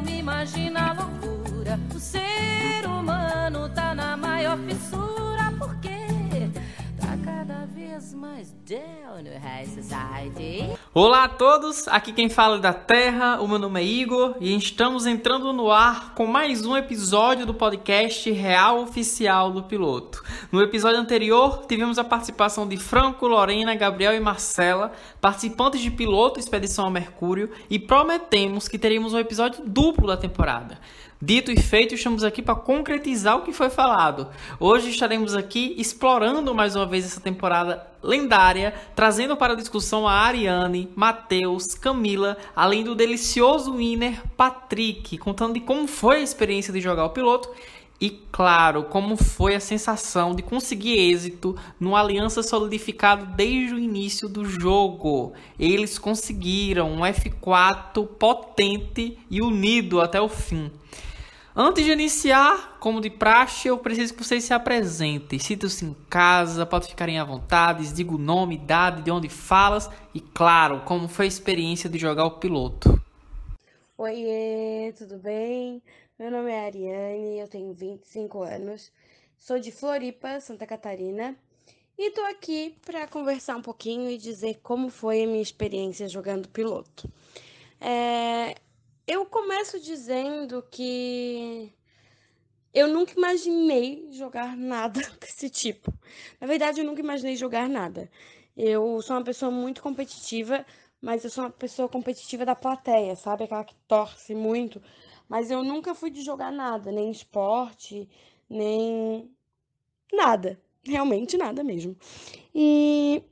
não me imagina a loucura. O ser humano tá na maior fissura, cada vez mais down no high society. Olá a todos, aqui quem fala é da Terra, o meu nome é Igor e estamos entrando no ar com mais um episódio do podcast Real Oficial do Piloto. No episódio anterior, tivemos a participação de Franco, Lorena, Gabriel e Marcela, participantes de piloto Expedição ao Mercúrio, e prometemos que teríamos um episódio duplo da temporada. Dito e feito, estamos aqui para concretizar o que foi falado. Hoje estaremos aqui explorando mais uma vez essa temporada lendária, trazendo para a discussão a Ariane, Matheus, Camila, além do delicioso winner Patrick, contando de como foi a experiência de jogar o piloto e, claro, como foi a sensação de conseguir êxito numa aliança solidificada desde o início do jogo. Eles conseguiram um F4 potente e unido até o fim. Antes de iniciar, como de praxe, eu preciso que vocês se apresentem. Sintam-se em casa, pode ficarem à vontade, diga o nome, idade, de onde falas e, claro, como foi a experiência de jogar o piloto. Oiê, tudo bem? Meu nome é Ariane, eu tenho 25 anos, sou de Floripa, Santa Catarina, e tô aqui para conversar um pouquinho e dizer como foi a minha experiência jogando piloto. É, eu começo dizendo que eu nunca imaginei jogar nada desse tipo. Na verdade, eu nunca imaginei jogar nada. Eu sou uma pessoa muito competitiva, mas eu sou uma pessoa competitiva da plateia, sabe? Aquela que torce muito mas eu nunca fui de jogar nada, nem esporte, nem nada. Realmente nada mesmo. E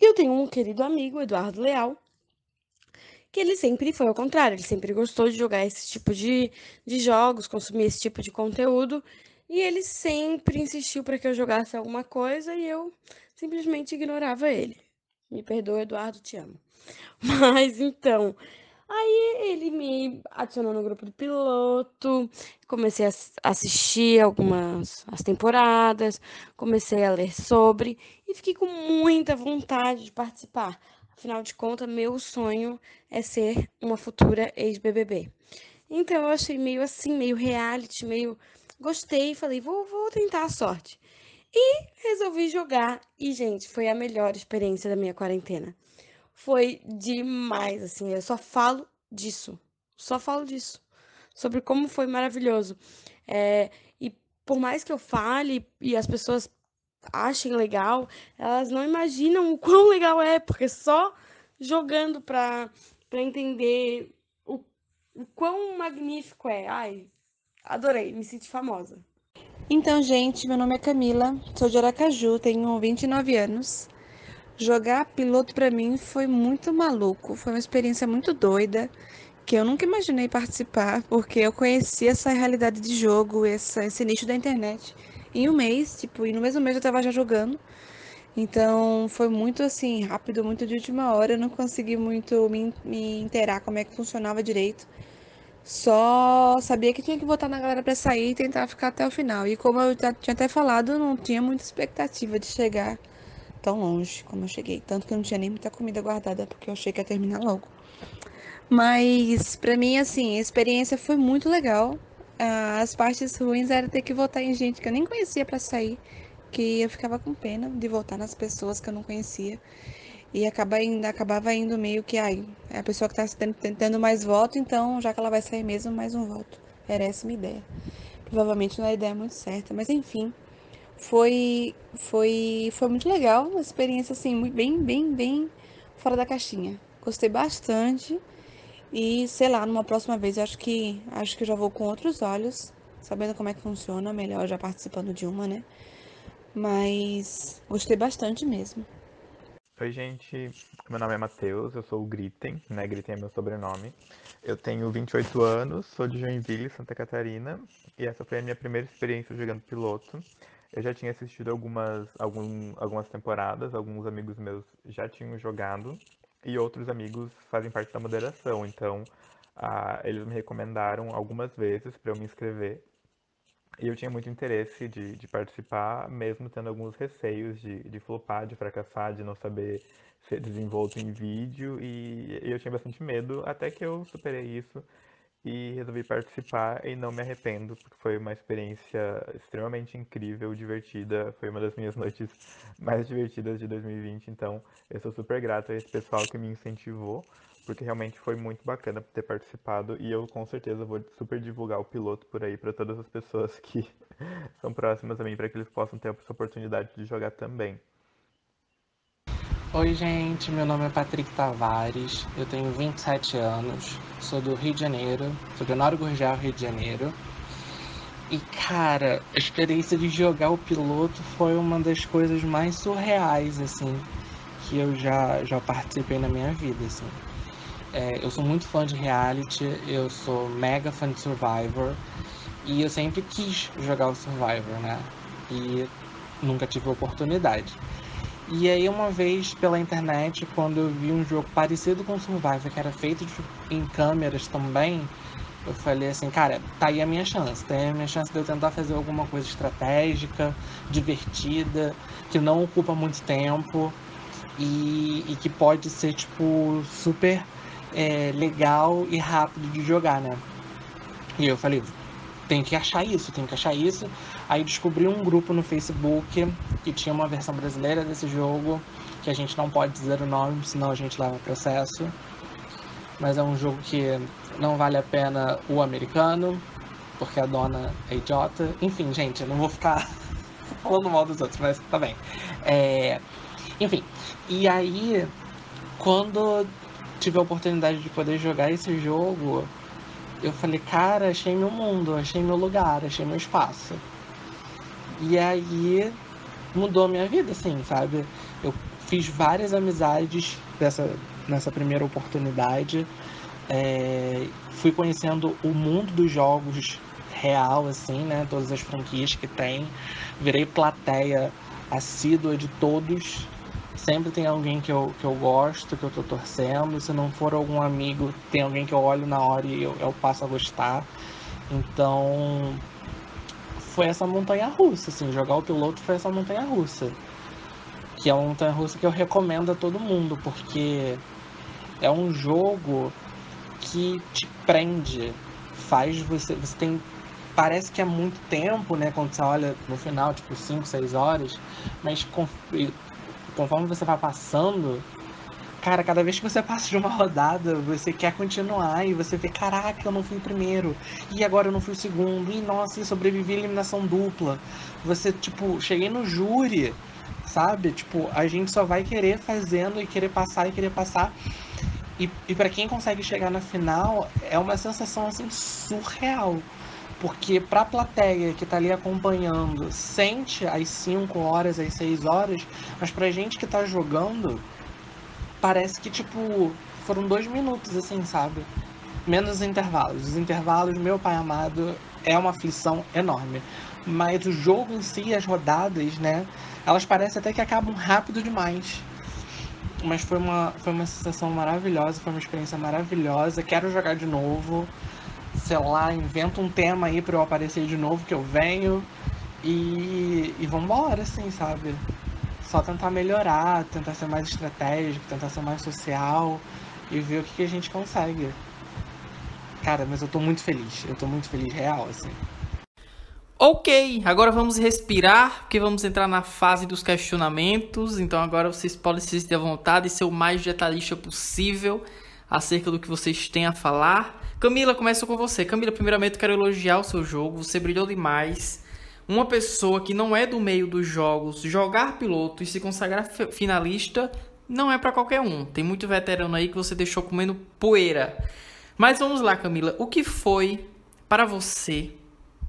eu tenho um querido amigo, Eduardo Leal, que ele sempre foi ao contrário, ele sempre gostou de jogar esse tipo de, de jogos, consumir esse tipo de conteúdo, e ele sempre insistiu para que eu jogasse alguma coisa e eu simplesmente ignorava ele. Me perdoa, Eduardo, te amo. Mas então, Aí ele me adicionou no grupo do piloto, comecei a assistir algumas as temporadas, comecei a ler sobre e fiquei com muita vontade de participar. Afinal de contas, meu sonho é ser uma futura ex-BBB. Então eu achei meio assim, meio reality, meio gostei, falei, vou, vou tentar a sorte. E resolvi jogar e gente, foi a melhor experiência da minha quarentena foi demais, assim. Eu só falo disso. Só falo disso. Sobre como foi maravilhoso. É, e por mais que eu fale e as pessoas achem legal, elas não imaginam o quão legal é, porque só jogando pra entender o, o quão magnífico é. Ai, adorei, me senti famosa. Então, gente, meu nome é Camila, sou de Aracaju, tenho 29 anos. Jogar piloto para mim foi muito maluco, foi uma experiência muito doida que eu nunca imaginei participar, porque eu conhecia essa realidade de jogo, essa, esse nicho da internet em um mês, tipo, e no mesmo mês eu tava já jogando. Então foi muito assim, rápido, muito de última hora, eu não consegui muito me, me inteirar como é que funcionava direito. Só sabia que tinha que votar na galera para sair e tentar ficar até o final. E como eu já tinha até falado, não tinha muita expectativa de chegar tão longe como eu cheguei. Tanto que eu não tinha nem muita comida guardada, porque eu achei que ia terminar logo. Mas, para mim, assim, a experiência foi muito legal. As partes ruins era ter que votar em gente que eu nem conhecia para sair, que eu ficava com pena de votar nas pessoas que eu não conhecia. E acaba indo, acabava indo meio que, ai, é a pessoa que tá tentando mais voto, então já que ela vai sair mesmo, mais um voto. Era essa minha ideia. Provavelmente não é a ideia muito certa, mas enfim foi foi foi muito legal, uma experiência assim, bem bem bem fora da caixinha. Gostei bastante e sei lá, numa próxima vez eu acho que acho que já vou com outros olhos, sabendo como é que funciona, melhor já participando de uma, né? Mas gostei bastante mesmo. Oi, gente. Meu nome é Matheus, eu sou o Gritten, né? Gritten é meu sobrenome. Eu tenho 28 anos, sou de Joinville, Santa Catarina, e essa foi a minha primeira experiência jogando piloto. Eu já tinha assistido algumas, algum, algumas temporadas, alguns amigos meus já tinham jogado e outros amigos fazem parte da moderação. Então, eles me recomendaram algumas vezes para eu me inscrever. E eu tinha muito interesse de, de participar, mesmo tendo alguns receios de, de flopar, de fracassar, de não saber ser desenvolto em vídeo. E, e eu tinha bastante medo, até que eu superei isso e resolvi participar e não me arrependo, porque foi uma experiência extremamente incrível, divertida. Foi uma das minhas noites mais divertidas de 2020, então eu sou super grato a esse pessoal que me incentivou, porque realmente foi muito bacana ter participado e eu com certeza vou super divulgar o piloto por aí para todas as pessoas que são próximas a mim, para que eles possam ter essa oportunidade de jogar também. Oi, gente, meu nome é Patrick Tavares, eu tenho 27 anos, sou do Rio de Janeiro, sou de Honório Gurgel, Rio de Janeiro. E cara, a experiência de jogar o piloto foi uma das coisas mais surreais, assim, que eu já, já participei na minha vida, assim. É, eu sou muito fã de reality, eu sou mega fã de Survivor, e eu sempre quis jogar o Survivor, né? E nunca tive oportunidade. E aí uma vez pela internet, quando eu vi um jogo parecido com Survivor, que era feito de, em câmeras também, eu falei assim, cara, tá aí a minha chance, tá aí a minha chance de eu tentar fazer alguma coisa estratégica, divertida, que não ocupa muito tempo e, e que pode ser, tipo, super é, legal e rápido de jogar, né? E eu falei, tem que achar isso, tem que achar isso. Aí descobri um grupo no Facebook que tinha uma versão brasileira desse jogo, que a gente não pode dizer o nome, senão a gente leva processo. Mas é um jogo que não vale a pena o americano, porque a dona é idiota. Enfim, gente, eu não vou ficar falando mal dos outros, mas tá bem. É... Enfim, e aí, quando tive a oportunidade de poder jogar esse jogo, eu falei, cara, achei meu mundo, achei meu lugar, achei meu espaço. E aí mudou a minha vida, assim, sabe? Eu fiz várias amizades dessa, nessa primeira oportunidade. É, fui conhecendo o mundo dos jogos real, assim, né? Todas as franquias que tem. Virei plateia assídua de todos. Sempre tem alguém que eu, que eu gosto, que eu tô torcendo. Se não for algum amigo, tem alguém que eu olho na hora e eu, eu passo a gostar. Então, foi essa montanha russa, assim, jogar o piloto foi essa montanha russa. Que é uma montanha russa que eu recomendo a todo mundo, porque é um jogo que te prende, faz você. Você tem. Parece que é muito tempo, né? Quando você olha no final, tipo 5, 6 horas, mas conforme você vai passando, Cara, cada vez que você passa de uma rodada, você quer continuar e você vê, caraca, eu não fui o primeiro. E agora eu não fui o segundo. E nossa, sobrevivi à eliminação dupla. Você, tipo, cheguei no júri, sabe? Tipo, a gente só vai querer fazendo e querer passar e querer passar. E, e para quem consegue chegar na final, é uma sensação assim surreal. Porque pra plateia que tá ali acompanhando, sente as 5 horas, as 6 horas, mas pra gente que tá jogando, parece que, tipo, foram dois minutos, assim, sabe? Menos os intervalos. Os intervalos, meu pai amado, é uma aflição enorme. Mas o jogo em si, as rodadas, né? Elas parecem até que acabam rápido demais. Mas foi uma, foi uma sensação maravilhosa, foi uma experiência maravilhosa. Quero jogar de novo. Sei lá, inventa um tema aí pra eu aparecer de novo que eu venho. E, e vambora, assim, sabe? Só tentar melhorar, tentar ser mais estratégico, tentar ser mais social e ver o que, que a gente consegue. Cara, mas eu tô muito feliz. Eu tô muito feliz, real, assim. Ok, agora vamos respirar, porque vamos entrar na fase dos questionamentos. Então agora vocês podem se à vontade e ser o mais detalhista possível acerca do que vocês têm a falar. Camila, começo com você. Camila, primeiramente quero elogiar o seu jogo. Você brilhou demais uma pessoa que não é do meio dos jogos jogar piloto e se consagrar finalista não é para qualquer um. Tem muito veterano aí que você deixou comendo poeira. Mas vamos lá, Camila. O que foi para você,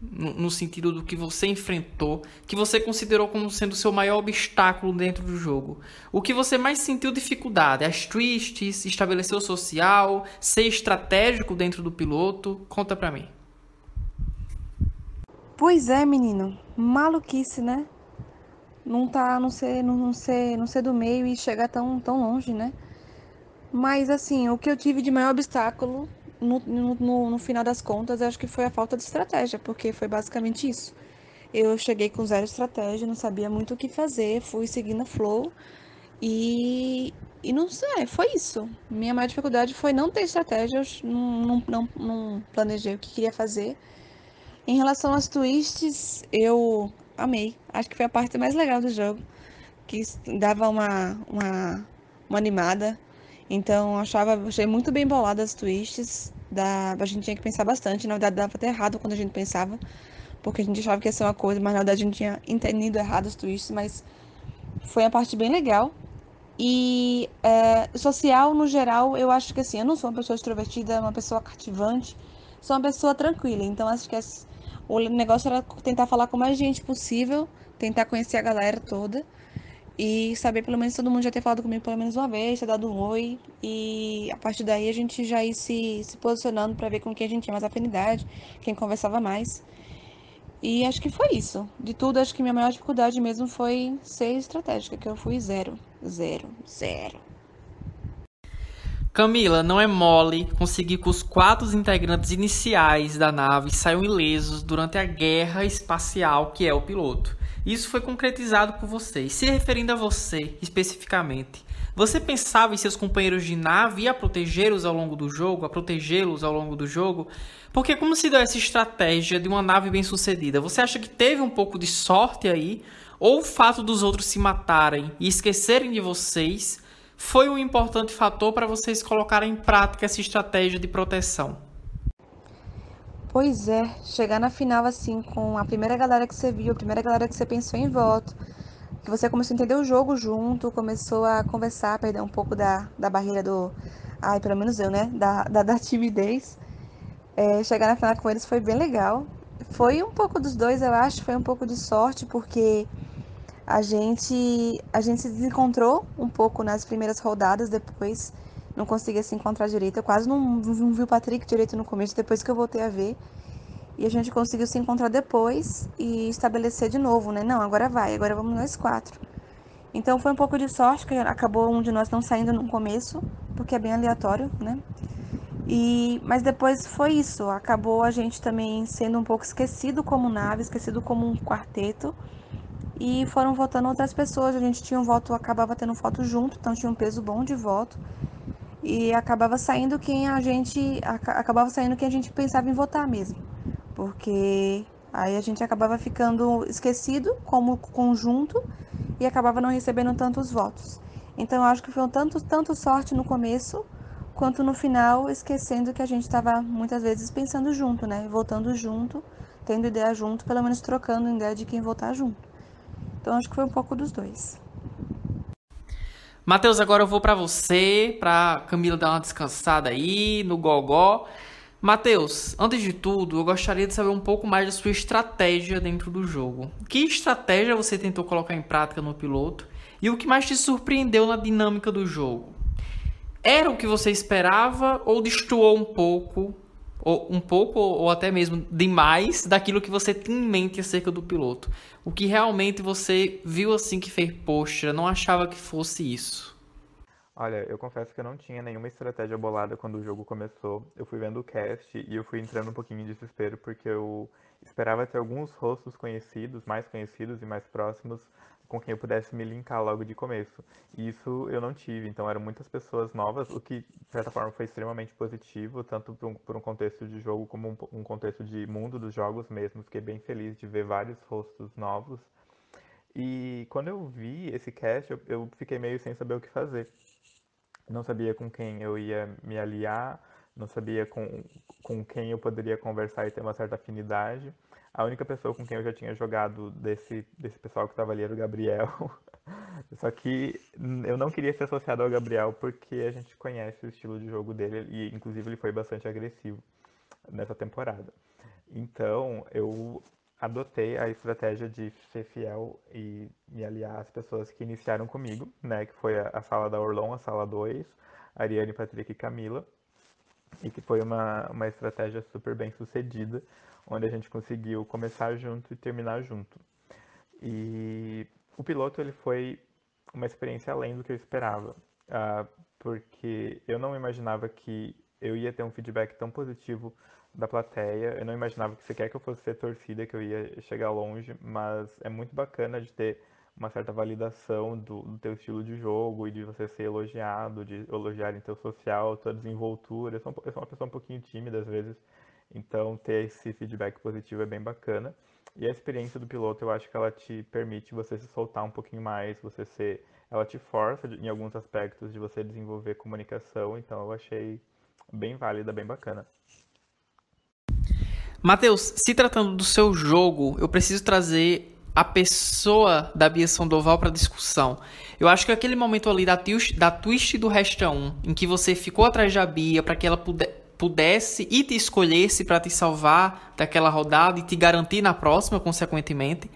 no, sentido do que você enfrentou, que você considerou como sendo o seu maior obstáculo dentro do jogo? O que você mais sentiu dificuldade? As twists, estabelecer o social, ser estratégico dentro do piloto? Conta pra mim. Pois é, menino. Maluquice, né? Não tá, não ser, não, ser, não ser do meio e chegar tão, tão longe, né? Mas assim, o que eu tive de maior obstáculo no, no, no final das contas, acho que foi a falta de estratégia, porque foi basicamente isso. Eu cheguei com zero estratégia, não sabia muito o que fazer, fui seguindo a flow e e não sei, foi isso. Minha maior dificuldade foi não ter estratégias, não, não, não, não planejei o que queria fazer. Em relação às twists, eu amei. Acho que foi a parte mais legal do jogo, que dava uma, uma, uma animada. Então, achava, achei muito bem boladas as twists. Da, a gente tinha que pensar bastante. Na verdade, dava até errado quando a gente pensava, porque a gente achava que ia ser uma coisa, mas na verdade a gente tinha entendido errado os twists. Mas foi a parte bem legal. E é, social, no geral, eu acho que assim, eu não sou uma pessoa extrovertida, uma pessoa cativante, sou uma pessoa tranquila. Então, acho que as, o negócio era tentar falar com mais gente possível, tentar conhecer a galera toda e saber pelo menos todo mundo já ter falado comigo pelo menos uma vez, ter dado um oi. E a partir daí a gente já ir se, se posicionando para ver com quem a gente tinha mais afinidade, quem conversava mais. E acho que foi isso. De tudo, acho que minha maior dificuldade mesmo foi ser estratégica, que eu fui zero, zero, zero. Camila, não é mole conseguir que os quatro integrantes iniciais da nave saiam ilesos durante a guerra espacial que é o piloto. Isso foi concretizado por você. E se referindo a você especificamente, você pensava em seus companheiros de nave e a protegê-los ao longo do jogo, a protegê-los ao longo do jogo? Porque como se deu essa estratégia de uma nave bem sucedida? Você acha que teve um pouco de sorte aí? Ou o fato dos outros se matarem e esquecerem de vocês foi um importante fator para vocês colocarem em prática essa estratégia de proteção? Pois é, chegar na final assim com a primeira galera que você viu, a primeira galera que você pensou em voto, que você começou a entender o jogo junto, começou a conversar, perder um pouco da, da barreira do. Ai, pelo menos eu, né? Da, da, da timidez. É, chegar na final com eles foi bem legal. Foi um pouco dos dois, eu acho, foi um pouco de sorte, porque a gente, a gente se desencontrou um pouco nas primeiras rodadas, depois não conseguia se encontrar direito. Eu quase não, não vi o Patrick direito no começo, depois que eu voltei a ver. E a gente conseguiu se encontrar depois e estabelecer de novo, né? Não, agora vai, agora vamos nós quatro. Então foi um pouco de sorte que acabou um de nós não saindo no começo, porque é bem aleatório, né? E, mas depois foi isso, acabou a gente também sendo um pouco esquecido como nave, esquecido como um quarteto e foram votando outras pessoas. A gente tinha um voto, acabava tendo voto junto, então tinha um peso bom de voto. E acabava saindo quem a gente acabava saindo quem a gente pensava em votar mesmo. Porque aí a gente acabava ficando esquecido como conjunto e acabava não recebendo tantos votos. Então eu acho que foi um tanto tanto sorte no começo quanto no final, esquecendo que a gente estava muitas vezes pensando junto, né? Votando junto, tendo ideia junto, pelo menos trocando ideia de quem votar junto. Então acho que foi um pouco dos dois. Matheus, agora eu vou para você, para Camila dar uma descansada aí no gogó. Matheus, antes de tudo, eu gostaria de saber um pouco mais da sua estratégia dentro do jogo. Que estratégia você tentou colocar em prática no piloto e o que mais te surpreendeu na dinâmica do jogo? Era o que você esperava ou destoou um pouco ou um pouco ou até mesmo demais daquilo que você tinha em mente acerca do piloto. O que realmente você viu assim que fez, poxa, não achava que fosse isso. Olha, eu confesso que eu não tinha nenhuma estratégia bolada quando o jogo começou. Eu fui vendo o cast e eu fui entrando um pouquinho em desespero porque eu esperava ter alguns rostos conhecidos, mais conhecidos e mais próximos, com quem eu pudesse me linkar logo de começo. E isso eu não tive, então eram muitas pessoas novas, o que de certa forma foi extremamente positivo, tanto por um, contexto de jogo como um, um, contexto de mundo dos jogos mesmo. Fiquei bem feliz de ver vários rostos novos. E quando eu vi esse cast, eu, eu fiquei meio sem saber o que fazer. Não sabia com quem eu ia me aliar, não sabia com, com quem eu poderia conversar e ter uma certa afinidade. A única pessoa com quem eu já tinha jogado desse, desse pessoal que estava ali era o Gabriel. Só que eu não queria ser associado ao Gabriel porque a gente conhece o estilo de jogo dele e, inclusive, ele foi bastante agressivo nessa temporada. Então, eu adotei a estratégia de ser fiel e me aliar às pessoas que iniciaram comigo, né? Que foi a, sala da Orlon, a sala 2, Ariane, Patrick e Camila. E que foi uma, uma estratégia super bem sucedida onde a gente conseguiu começar junto e terminar junto. E o piloto ele foi uma experiência além do que eu esperava, uh, porque eu não imaginava que eu ia ter um feedback tão positivo da plateia. Eu não imaginava que sequer que eu fosse ser torcida, que eu ia chegar longe, mas é muito bacana de ter uma certa validação do, do teu estilo de jogo e de você ser elogiado, de elogiar em teu social, tua desenvoltura. Eu sou, eu sou uma pessoa um pouquinho tímida às vezes, então ter esse feedback positivo é bem bacana. E a experiência do piloto, eu acho que ela te permite você se soltar um pouquinho mais, você ser, ela te força em alguns aspectos de você desenvolver comunicação, então eu achei bem válida, bem bacana. Matheus, se tratando do seu jogo, eu preciso trazer a pessoa da Bia Sandoval para discussão. Eu acho que aquele momento ali da twist, da twist do Resta 1, em que você ficou atrás da Bia para que ela pudesse pudesse e te escolhesse para te salvar daquela rodada e te garantir na próxima, consequentemente,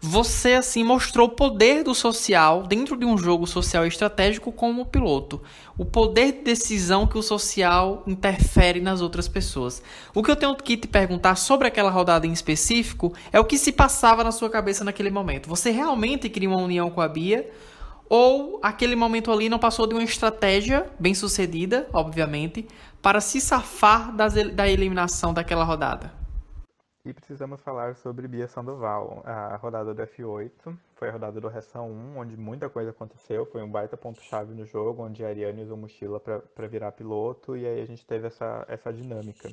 você assim mostrou o poder do social dentro de um jogo social estratégico como piloto, o poder de decisão que o social interfere nas outras pessoas. O que eu tenho que te perguntar sobre aquela rodada em específico é o que se passava na sua cabeça naquele momento. Você realmente queria uma união com a Bia ou aquele momento ali não passou de uma estratégia bem sucedida, obviamente, para se safar das, da eliminação daquela rodada? E precisamos falar sobre Bia Sandoval. A rodada do F8 foi a rodada do Resta 1, onde muita coisa aconteceu. Foi um baita ponto-chave no jogo, onde a Ariane usou mochila para virar piloto, e aí a gente teve essa, essa dinâmica.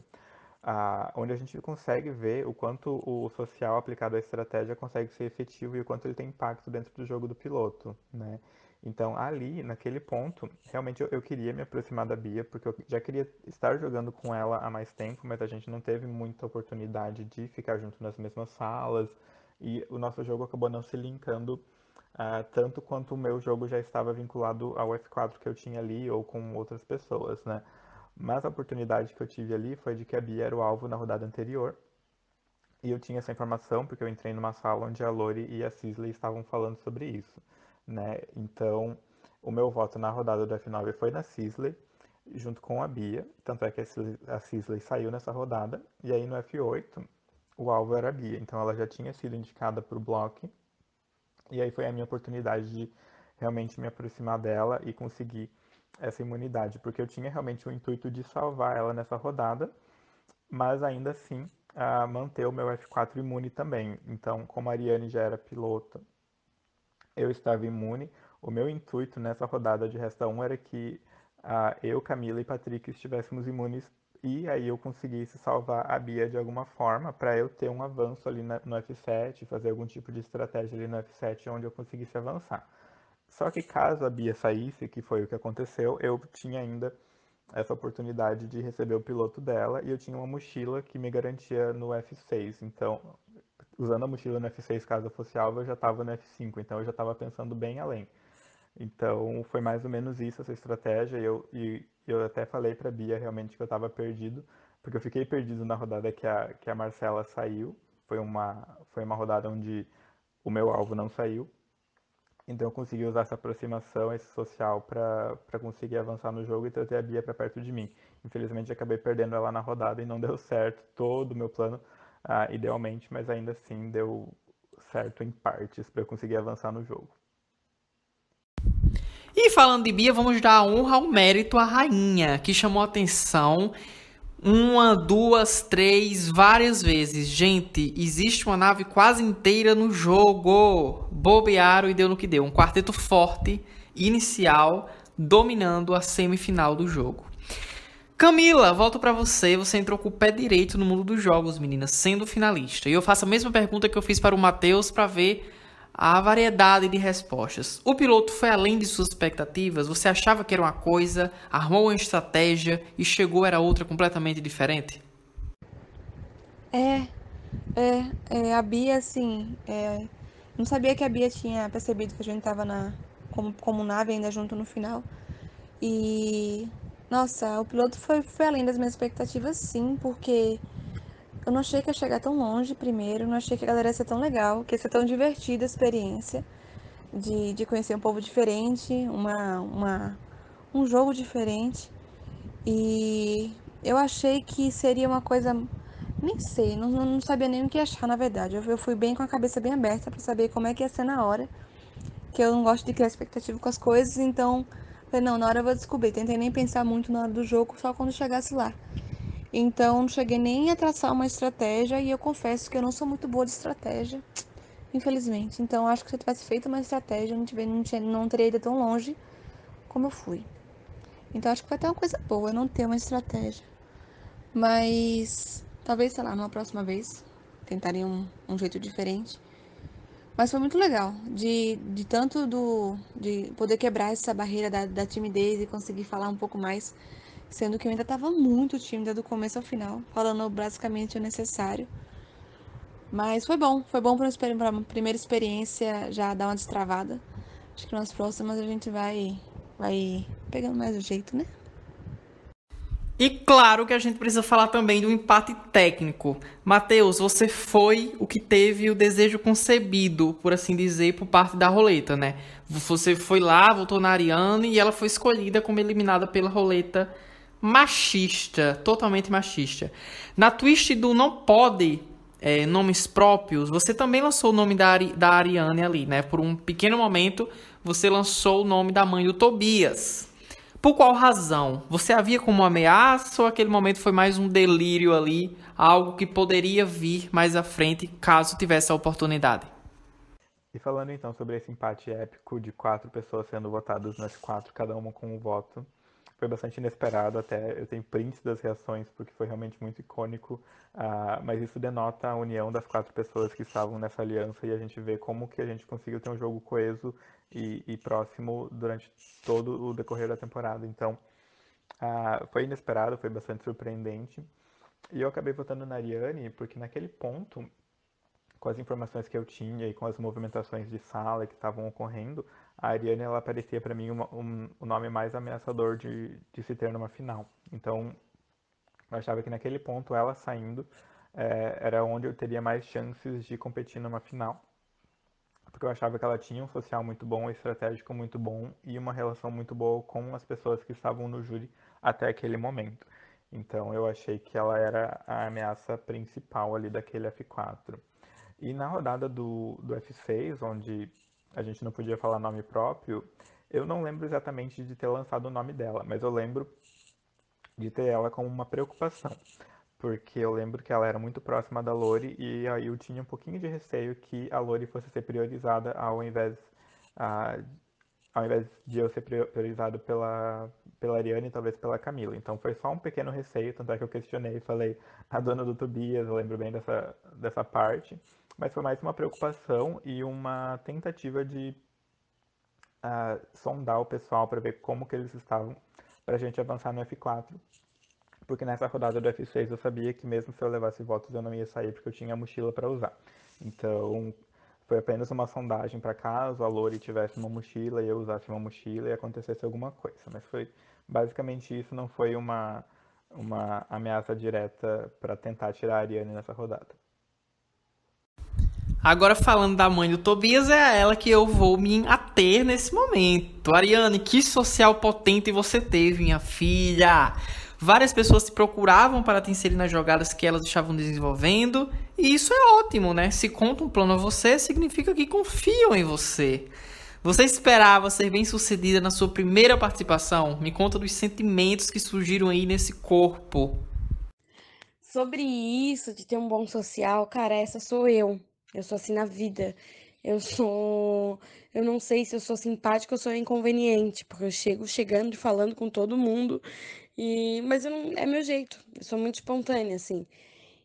Ah, onde a gente consegue ver o quanto o social aplicado à estratégia consegue ser efetivo e o quanto ele tem impacto dentro do jogo do piloto, né? Então, ali, naquele ponto, realmente eu, eu, queria me aproximar da Bia, porque eu já queria estar jogando com ela há mais tempo, mas a gente não teve muita oportunidade de ficar junto nas mesmas salas, e o nosso jogo acabou não se linkando uh, tanto quanto o meu jogo já estava vinculado ao F4 que eu tinha ali, ou com outras pessoas, né? Mas a oportunidade que eu tive ali foi de que a Bia era o alvo na rodada anterior, e eu tinha essa informação porque eu entrei numa sala onde a Lori e a Cisley estavam falando sobre isso né? Então, o meu voto na rodada do F9 foi na Sisley, junto com a Bia, tanto é que a Sisley saiu nessa rodada, e aí no F8 o alvo era a Bia, então ela já tinha sido indicada para o bloco, e aí foi a minha oportunidade de realmente me aproximar dela e conseguir essa imunidade, porque eu tinha realmente o intuito de salvar ela nessa rodada, mas ainda assim manter o meu F4 imune também. Então, como a Ariane já era pilota eu estava imune. O meu intuito nessa rodada de Resta 1 era que uh, eu, Camila e Patrick estivéssemos imunes e aí eu conseguisse salvar a Bia de alguma forma para eu ter um avanço ali na, no F7, fazer algum tipo de estratégia ali no F7 onde eu conseguisse avançar. Só que caso a Bia saísse, que foi o que aconteceu, eu tinha ainda essa oportunidade de receber o piloto dela e eu tinha uma mochila que me garantia no F6. Então, usando a mochila no F6 caso eu fosse alvo, eu já estava no F5, então eu já estava pensando bem além. Então foi mais ou menos isso essa estratégia. E eu, e eu até falei para Bia realmente que eu estava perdido, porque eu fiquei perdido na rodada que a, que a Marcela saiu. Foi uma, foi uma rodada onde o meu alvo não saiu. Então eu consegui usar essa aproximação, esse social, para conseguir avançar no jogo e trazer a Bia para perto de mim. Infelizmente acabei perdendo ela na rodada e não deu certo todo o meu plano ah, idealmente, mas ainda assim deu certo em partes para eu conseguir avançar no jogo. E falando de Bia, vamos dar honra ao mérito à rainha, que chamou atenção uma, duas, três, várias vezes. Gente, existe uma nave quase inteira no jogo. Bobearam e deu no que deu. Um quarteto forte, inicial, dominando a semifinal do jogo. Camila, volto para você. Você entrou com o pé direito no mundo dos jogos, menina, sendo finalista. E eu faço a mesma pergunta que eu fiz para o Matheus para ver a variedade de respostas. O piloto foi além de suas expectativas? Você achava que era uma coisa, armou uma estratégia e chegou era outra completamente diferente? É, é, é a Bia, assim, é, não sabia que a Bia tinha percebido que a gente tava na, como, como nave ainda junto no final. E nossa, o piloto foi, foi além das minhas expectativas, sim, porque eu não achei que ia chegar tão longe primeiro, não achei que a galera ia ser tão legal, que ia ser tão divertida a experiência de, de conhecer um povo diferente, uma, uma, um jogo diferente. E eu achei que seria uma coisa. Nem sei, não, não sabia nem o que achar, na verdade. Eu, eu fui bem com a cabeça bem aberta para saber como é que ia ser na hora. Que eu não gosto de criar expectativa com as coisas, então Falei, não, na hora eu vou descobrir. Tentei nem pensar muito na hora do jogo, só quando chegasse lá. Então, não cheguei nem a traçar uma estratégia e eu confesso que eu não sou muito boa de estratégia. infelizmente. Então acho que se eu tivesse feito uma estratégia, não, tive, não, tinha, não teria ido tão longe como eu fui. Então acho que foi até uma coisa boa não ter uma estratégia. Mas talvez, sei lá, numa próxima vez tentaria um, um jeito diferente. Mas foi muito legal, de, de tanto do de poder quebrar essa barreira da, da timidez e conseguir falar um pouco mais, sendo que eu ainda estava muito tímida do começo ao final, falando basicamente o necessário. Mas foi bom, foi bom para uma primeira experiência já dar uma destravada. Acho que nas próximas a gente vai, vai pegando mais o jeito, né? E claro que a gente precisa falar também do empate técnico. Matheus, você foi o que teve o desejo concebido, por assim dizer, por parte da roleta, né? Você foi lá, votou na Ariane e ela foi escolhida como eliminada pela roleta machista, totalmente machista. Na twist do não pode é, nomes próprios, você também lançou o nome da, Ari, da Ariane ali, né? Por um pequeno momento, você lançou o nome da mãe do Tobias. Por qual razão? Você havia como ameaça ou aquele momento foi mais um delírio ali, algo que poderia vir mais à frente caso tivesse a oportunidade? E falando então sobre esse empate épico de quatro pessoas sendo votadas nas quatro, cada uma com um voto, foi bastante inesperado até. Eu tenho prints das reações porque foi realmente muito icônico, uh, mas isso denota a união das quatro pessoas que estavam nessa aliança e a gente vê como que a gente conseguiu ter um jogo coeso e, e próximo durante todo o decorrer da temporada. Então, uh, foi inesperado, foi bastante surpreendente. E eu acabei votando na Ariane porque naquele ponto, com as informações que eu tinha e com as movimentações de sala que estavam ocorrendo, a Ariane ela parecia para mim um, o nome mais ameaçador de, de se ter numa final. Então, eu achava que naquele ponto, ela saindo, é, era onde eu teria mais chances de competir numa final porque eu achava que ela tinha um social muito bom, estratégico muito bom e uma relação muito boa com as pessoas que estavam no júri até aquele momento. Então eu achei que ela era a ameaça principal ali daquele F4. E na rodada do, do F6, onde a gente não podia falar nome próprio, eu não lembro exatamente de ter lançado o nome dela, mas eu lembro de ter ela como uma preocupação porque eu lembro que ela era muito próxima da Lori e aí eu tinha um pouquinho de receio que a Lori fosse ser priorizada ao invés, ao invés de eu ser priorizado pela, pela Ariane e talvez pela Camila. Então foi só um pequeno receio, tanto é que eu questionei e falei a dona do Tobias, eu lembro bem dessa, dessa parte, mas foi mais uma preocupação e uma tentativa de uh, sondar o pessoal para ver como que eles estavam para a gente avançar no F4 porque nessa rodada do F6 eu sabia que mesmo se eu levasse votos eu não ia sair porque eu tinha a mochila para usar. Então foi apenas uma sondagem para caso a Lori tivesse uma mochila e eu usasse uma mochila e acontecesse alguma coisa. Mas foi basicamente isso, não foi uma, uma ameaça direta para tentar tirar a Ariane nessa rodada. Agora falando da mãe do Tobias, é a ela que eu vou me ater nesse momento. Ariane, que social potente você teve, minha filha. Várias pessoas te procuravam para te inserir nas jogadas que elas estavam desenvolvendo, e isso é ótimo, né? Se conta um plano a você, significa que confiam em você. Você esperava ser bem sucedida na sua primeira participação? Me conta dos sentimentos que surgiram aí nesse corpo. Sobre isso, de ter um bom social, cara, essa sou eu. Eu sou assim na vida. Eu sou. Eu não sei se eu sou simpática ou sou inconveniente, porque eu chego chegando e falando com todo mundo e, mas não, é meu jeito, eu sou muito espontânea, assim.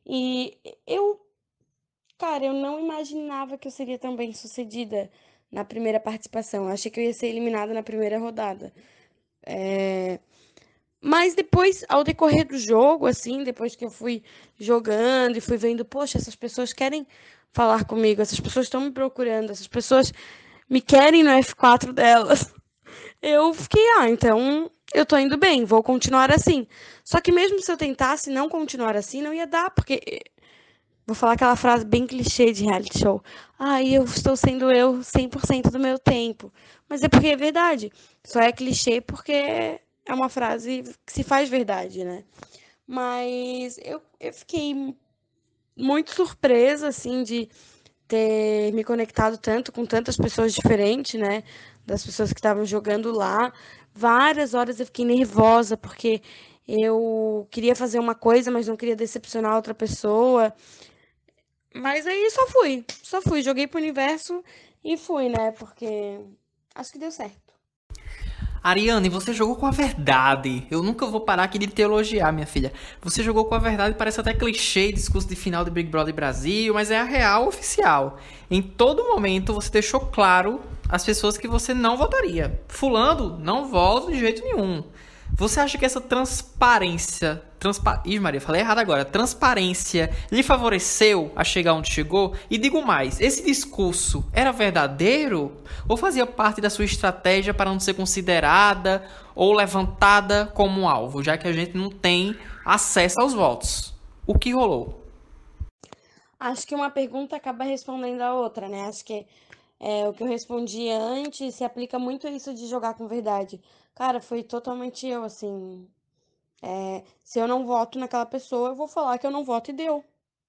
E eu, cara, eu não imaginava que eu seria tão bem sucedida na primeira participação. Eu achei que eu ia ser eliminada na primeira rodada. É... Mas depois, ao decorrer do jogo, assim, depois que eu fui jogando e fui vendo, poxa, essas pessoas querem falar comigo, essas pessoas estão me procurando, essas pessoas me querem no F4 delas. Eu fiquei, ah, então eu tô indo bem, vou continuar assim. Só que mesmo se eu tentasse não continuar assim, não ia dar, porque vou falar aquela frase bem clichê de reality show. Ah, eu estou sendo eu 100% do meu tempo. Mas é porque é verdade. Só é clichê porque é uma frase que se faz verdade, né? Mas eu, eu fiquei muito surpresa, assim, de ter me conectado tanto com tantas pessoas diferentes, né? Das pessoas que estavam jogando lá. Várias horas eu fiquei nervosa porque eu queria fazer uma coisa, mas não queria decepcionar outra pessoa. Mas aí só fui. Só fui. Joguei pro universo e fui, né? Porque acho que deu certo. Ariane, você jogou com a verdade. Eu nunca vou parar aqui de te elogiar, minha filha. Você jogou com a verdade, parece até clichê, discurso de final de Big Brother Brasil, mas é a real oficial. Em todo momento você deixou claro as pessoas que você não votaria. Fulano, não voto de jeito nenhum. Você acha que essa transparência. Transpa... Ih, Maria, falei errado agora. Transparência lhe favoreceu a chegar onde chegou? E digo mais: esse discurso era verdadeiro? Ou fazia parte da sua estratégia para não ser considerada ou levantada como um alvo, já que a gente não tem acesso aos votos? O que rolou? Acho que uma pergunta acaba respondendo a outra, né? Acho que é, o que eu respondi antes se aplica muito a isso de jogar com verdade. Cara, foi totalmente eu, assim. É, se eu não voto naquela pessoa, eu vou falar que eu não voto e deu.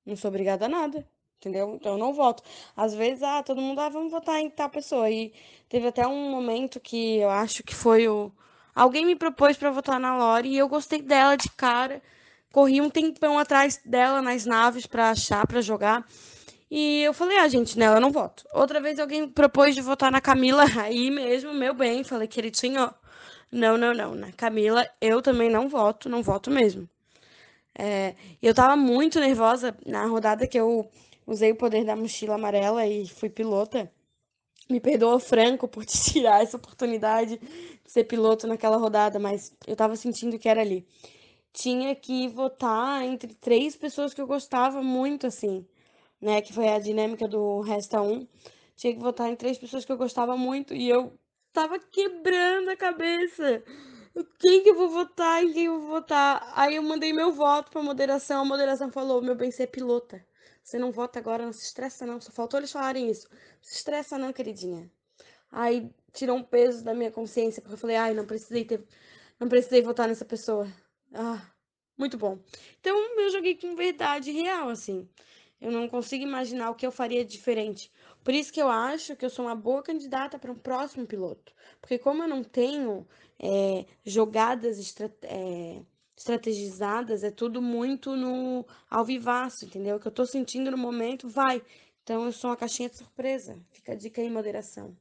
Não sou obrigada a nada. Entendeu? Então eu não voto. Às vezes, ah, todo mundo, ah, vamos votar em tal pessoa. E teve até um momento que eu acho que foi o. Alguém me propôs para votar na Lore e eu gostei dela de cara. Corri um tempão atrás dela nas naves para achar, para jogar. E eu falei, ah, gente, nela eu não voto. Outra vez alguém propôs de votar na Camila, aí mesmo, meu bem, falei, queridinho, não, não, não. Na Camila, eu também não voto, não voto mesmo. É, eu tava muito nervosa na rodada que eu usei o poder da mochila amarela e fui pilota. Me perdoa, Franco, por te tirar essa oportunidade de ser piloto naquela rodada, mas eu tava sentindo que era ali. Tinha que votar entre três pessoas que eu gostava muito, assim, né? Que foi a dinâmica do Resta 1. Tinha que votar em três pessoas que eu gostava muito e eu tava quebrando a cabeça. Quem que eu vou votar? Em quem eu vou votar? Aí eu mandei meu voto pra moderação. A moderação falou: meu bem, você é pilota. Você não vota agora, não se estressa, não. Só faltou eles falarem isso. Se estressa, não, queridinha. Aí tirou um peso da minha consciência, porque eu falei: ai, não precisei ter. Não precisei votar nessa pessoa. Ah, muito bom. Então eu joguei com verdade real, assim. Eu não consigo imaginar o que eu faria diferente. Por isso que eu acho que eu sou uma boa candidata para um próximo piloto. Porque como eu não tenho é, jogadas é, estrategizadas, é tudo muito no ao vivaço, entendeu? O que eu estou sentindo no momento, vai. Então eu sou uma caixinha de surpresa. Fica a dica aí, moderação.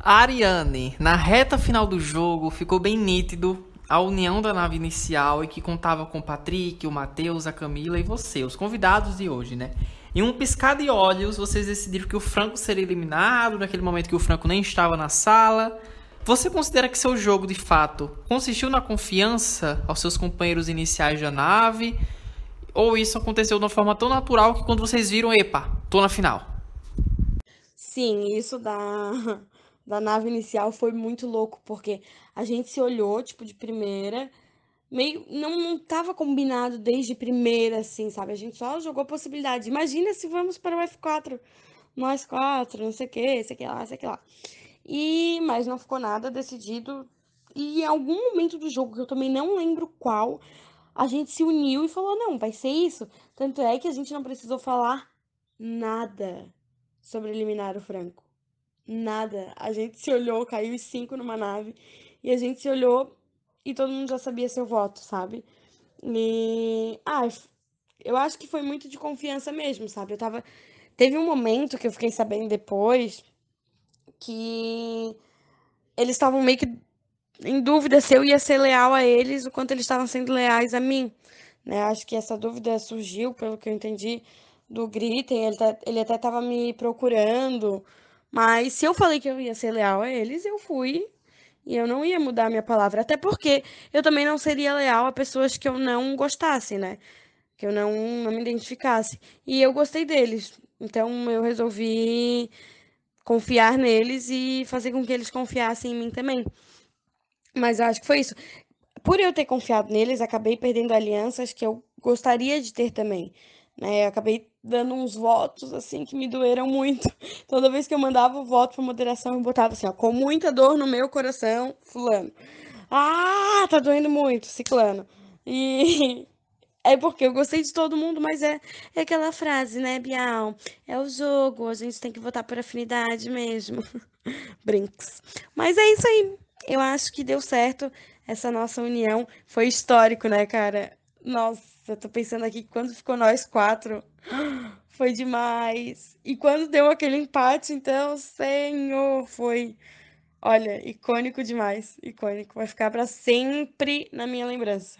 Ariane, na reta final do jogo, ficou bem nítido a união da nave inicial e que contava com o Patrick, o Matheus, a Camila e você, os convidados de hoje, né? Em um piscar de olhos, vocês decidiram que o Franco seria eliminado, naquele momento que o Franco nem estava na sala. Você considera que seu jogo, de fato, consistiu na confiança aos seus companheiros iniciais da nave? Ou isso aconteceu de uma forma tão natural que quando vocês viram, epa, tô na final? Sim, isso da, da nave inicial foi muito louco, porque a gente se olhou, tipo, de primeira meio não, não tava combinado desde primeira, assim, sabe? A gente só jogou possibilidade. Imagina se vamos para o F4, nós quatro, não sei o que, sei que lá, sei que lá. E, mas não ficou nada decidido. E em algum momento do jogo, que eu também não lembro qual, a gente se uniu e falou: não, vai ser isso. Tanto é que a gente não precisou falar nada sobre eliminar o Franco. Nada. A gente se olhou, caiu os cinco numa nave, e a gente se olhou e todo mundo já sabia seu voto, sabe? E. Ah, eu acho que foi muito de confiança mesmo, sabe? Eu tava. Teve um momento que eu fiquei sabendo depois que eles estavam meio que em dúvida se eu ia ser leal a eles o quanto eles estavam sendo leais a mim. Né? Acho que essa dúvida surgiu, pelo que eu entendi, do Gritem. Ele, tá, ele até estava me procurando. Mas se eu falei que eu ia ser leal a eles, eu fui e eu não ia mudar a minha palavra. Até porque eu também não seria leal a pessoas que eu não gostasse, né? Que eu não, não me identificasse. E eu gostei deles. Então eu resolvi confiar neles e fazer com que eles confiassem em mim também. Mas eu acho que foi isso. Por eu ter confiado neles, acabei perdendo alianças que eu gostaria de ter também. Né? Eu acabei dando uns votos assim que me doeram muito. Toda vez que eu mandava o voto para moderação, eu botava assim, ó, com muita dor no meu coração, fulano. Ah, tá doendo muito, ciclano. E é porque eu gostei de todo mundo, mas é, é aquela frase, né, Bial? É o jogo, a gente tem que votar por afinidade mesmo. Brinks. Mas é isso aí. Eu acho que deu certo essa nossa união. Foi histórico, né, cara? Nossa eu tô pensando aqui que quando ficou nós quatro, foi demais. E quando deu aquele empate, então, senhor, foi, olha, icônico demais. Icônico. Vai ficar para sempre na minha lembrança.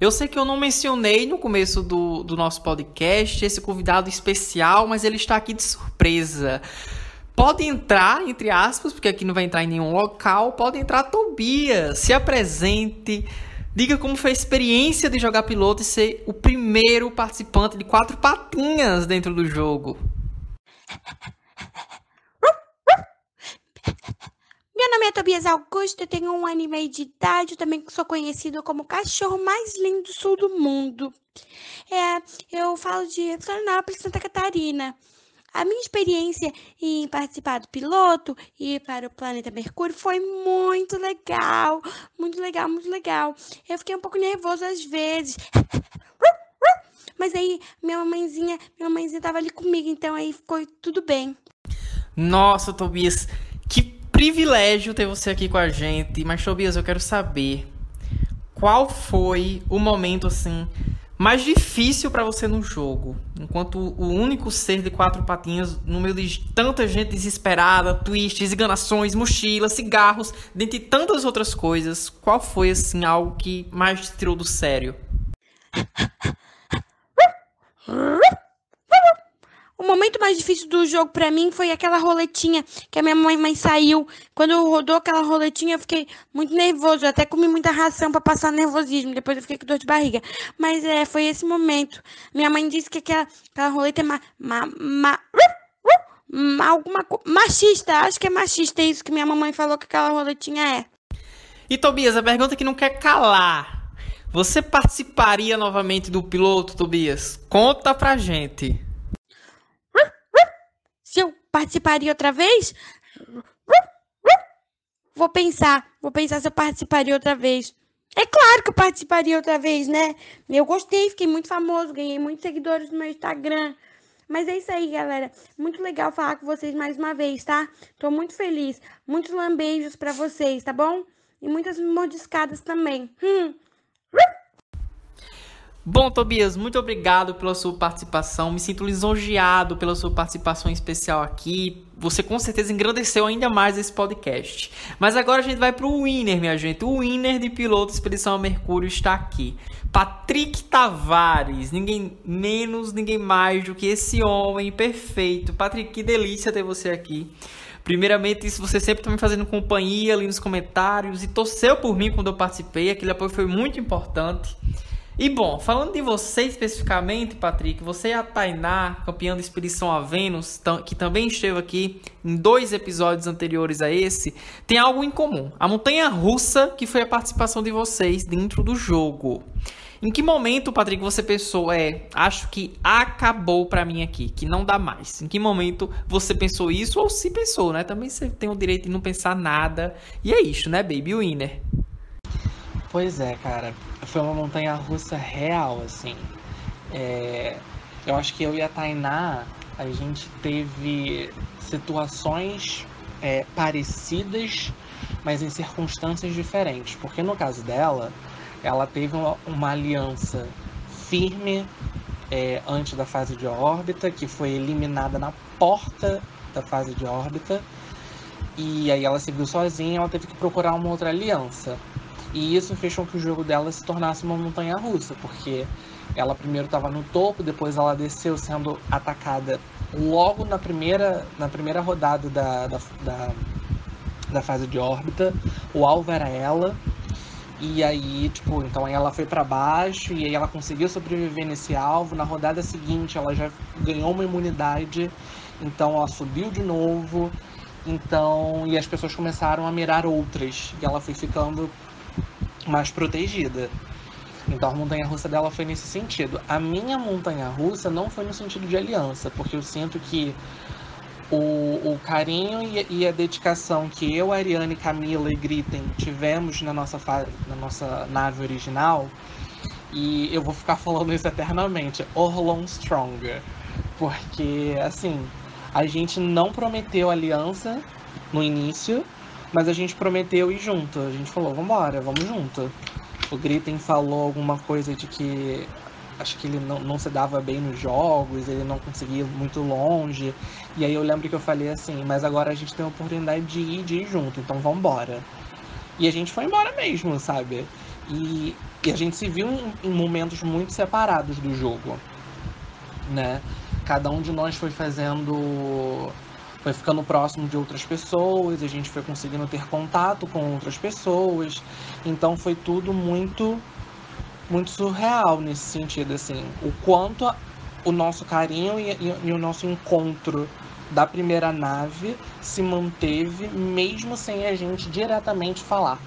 Eu sei que eu não mencionei no começo do, do nosso podcast esse convidado especial, mas ele está aqui de surpresa. Pode entrar, entre aspas, porque aqui não vai entrar em nenhum local. Pode entrar Tobias. Se apresente. Diga como foi a experiência de jogar piloto e ser o primeiro participante de quatro patinhas dentro do jogo. Meu nome é Tobias Augusto, eu tenho um ano e meio de idade, eu também sou conhecido como o cachorro mais lindo do sul do mundo. É, eu falo de Florianópolis, Santa Catarina. A minha experiência em participar do piloto e para o planeta Mercúrio foi muito legal, muito legal, muito legal. Eu fiquei um pouco nervoso às vezes. Mas aí minha mãezinha, minha mãezinha tava ali comigo, então aí ficou tudo bem. Nossa, Tobias, que privilégio ter você aqui com a gente. Mas, Tobias, eu quero saber qual foi o momento assim mais difícil para você no jogo, enquanto o único ser de quatro patinhas no meio de tanta gente desesperada, twists, enganações, mochilas, cigarros, dentre tantas outras coisas. Qual foi assim algo que mais te tirou do sério? O momento mais difícil do jogo para mim foi aquela roletinha que a minha mãe, mãe saiu. Quando rodou aquela roletinha, eu fiquei muito nervoso. Eu até comi muita ração para passar nervosismo. Depois eu fiquei com dor de barriga. Mas é, foi esse momento. Minha mãe disse que aquela, aquela roleta é ma, ma, ma, ma, alguma machista. Acho que é machista isso que minha mamãe falou que aquela roletinha é. E Tobias, a pergunta que não quer calar. Você participaria novamente do piloto, Tobias? Conta pra gente participaria outra vez? Vou pensar, vou pensar se eu participaria outra vez. É claro que eu participaria outra vez, né? Eu gostei, fiquei muito famoso, ganhei muitos seguidores no meu Instagram. Mas é isso aí, galera. Muito legal falar com vocês mais uma vez, tá? Tô muito feliz. Muitos lambeijos para vocês, tá bom? E muitas mordiscadas também. Hum. Bom, Tobias, muito obrigado pela sua participação. Me sinto lisonjeado pela sua participação especial aqui. Você com certeza engrandeceu ainda mais esse podcast. Mas agora a gente vai para o winner, minha gente. O winner de piloto Expedição a Mercúrio está aqui. Patrick Tavares, ninguém menos, ninguém mais do que esse homem perfeito. Patrick, que delícia ter você aqui. Primeiramente, isso você sempre está me fazendo companhia ali nos comentários e torceu por mim quando eu participei. Aquele apoio foi muito importante. E bom, falando de você especificamente, Patrick, você e a Tainá, campeã da Expedição a Vênus, que também esteve aqui em dois episódios anteriores a esse, tem algo em comum. A montanha russa, que foi a participação de vocês dentro do jogo. Em que momento, Patrick, você pensou, é, acho que acabou para mim aqui, que não dá mais? Em que momento você pensou isso ou se pensou, né? Também você tem o direito de não pensar nada. E é isso, né, baby winner? Pois é, cara. Foi uma montanha russa real, assim. É... Eu acho que eu e a Tainá, a gente teve situações é, parecidas, mas em circunstâncias diferentes. Porque no caso dela, ela teve uma, uma aliança firme é, antes da fase de órbita, que foi eliminada na porta da fase de órbita. E aí ela se viu sozinha, ela teve que procurar uma outra aliança. E isso fez com que o jogo dela se tornasse uma montanha russa, porque ela primeiro estava no topo, depois ela desceu sendo atacada logo na primeira, na primeira rodada da, da, da, da fase de órbita. O alvo era ela. E aí, tipo, então aí ela foi para baixo e aí ela conseguiu sobreviver nesse alvo. Na rodada seguinte, ela já ganhou uma imunidade, então ela subiu de novo. Então, e as pessoas começaram a mirar outras, e ela foi ficando mais protegida. Então a montanha russa dela foi nesse sentido. A minha montanha russa não foi no sentido de aliança, porque eu sinto que o, o carinho e, e, a dedicação que eu, Ariane, Camila e Gritten tivemos na nossa, na nossa nave original, e eu vou ficar falando isso eternamente, Orlon Stronger. Porque, assim, a gente não prometeu aliança no início, mas a gente prometeu ir junto. A gente falou, vambora, vamos junto. o Gritten falou alguma coisa de que acho que ele não, não se dava bem nos jogos, ele não conseguia ir muito longe. E aí eu lembro que eu falei assim, mas agora a gente tem a oportunidade de ir, de ir junto, então vamos embora. E a gente foi embora mesmo, sabe? E, e a gente se viu em, em momentos muito separados do jogo, né? Cada um de nós foi fazendo foi ficando próximo de outras pessoas, a gente foi conseguindo ter contato com outras pessoas. Então foi tudo muito muito surreal nesse sentido assim, o quanto o nosso carinho e, e, e o nosso encontro da primeira nave se manteve mesmo sem a gente diretamente falar.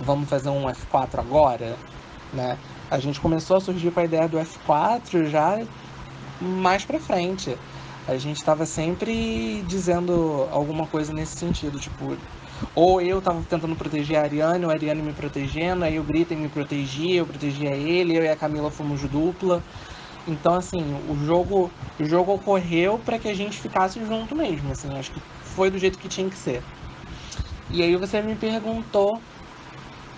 Vamos fazer um F4 agora, né? A gente começou a surgir com a ideia do F4 já mais para frente. A gente estava sempre dizendo alguma coisa nesse sentido, tipo, ou eu tava tentando proteger a Ariane, ou a Ariane me protegendo, aí o Grita me protegia, eu protegia ele, eu e a Camila fomos dupla. Então, assim, o jogo, o jogo ocorreu para que a gente ficasse junto mesmo, assim, acho que foi do jeito que tinha que ser. E aí você me perguntou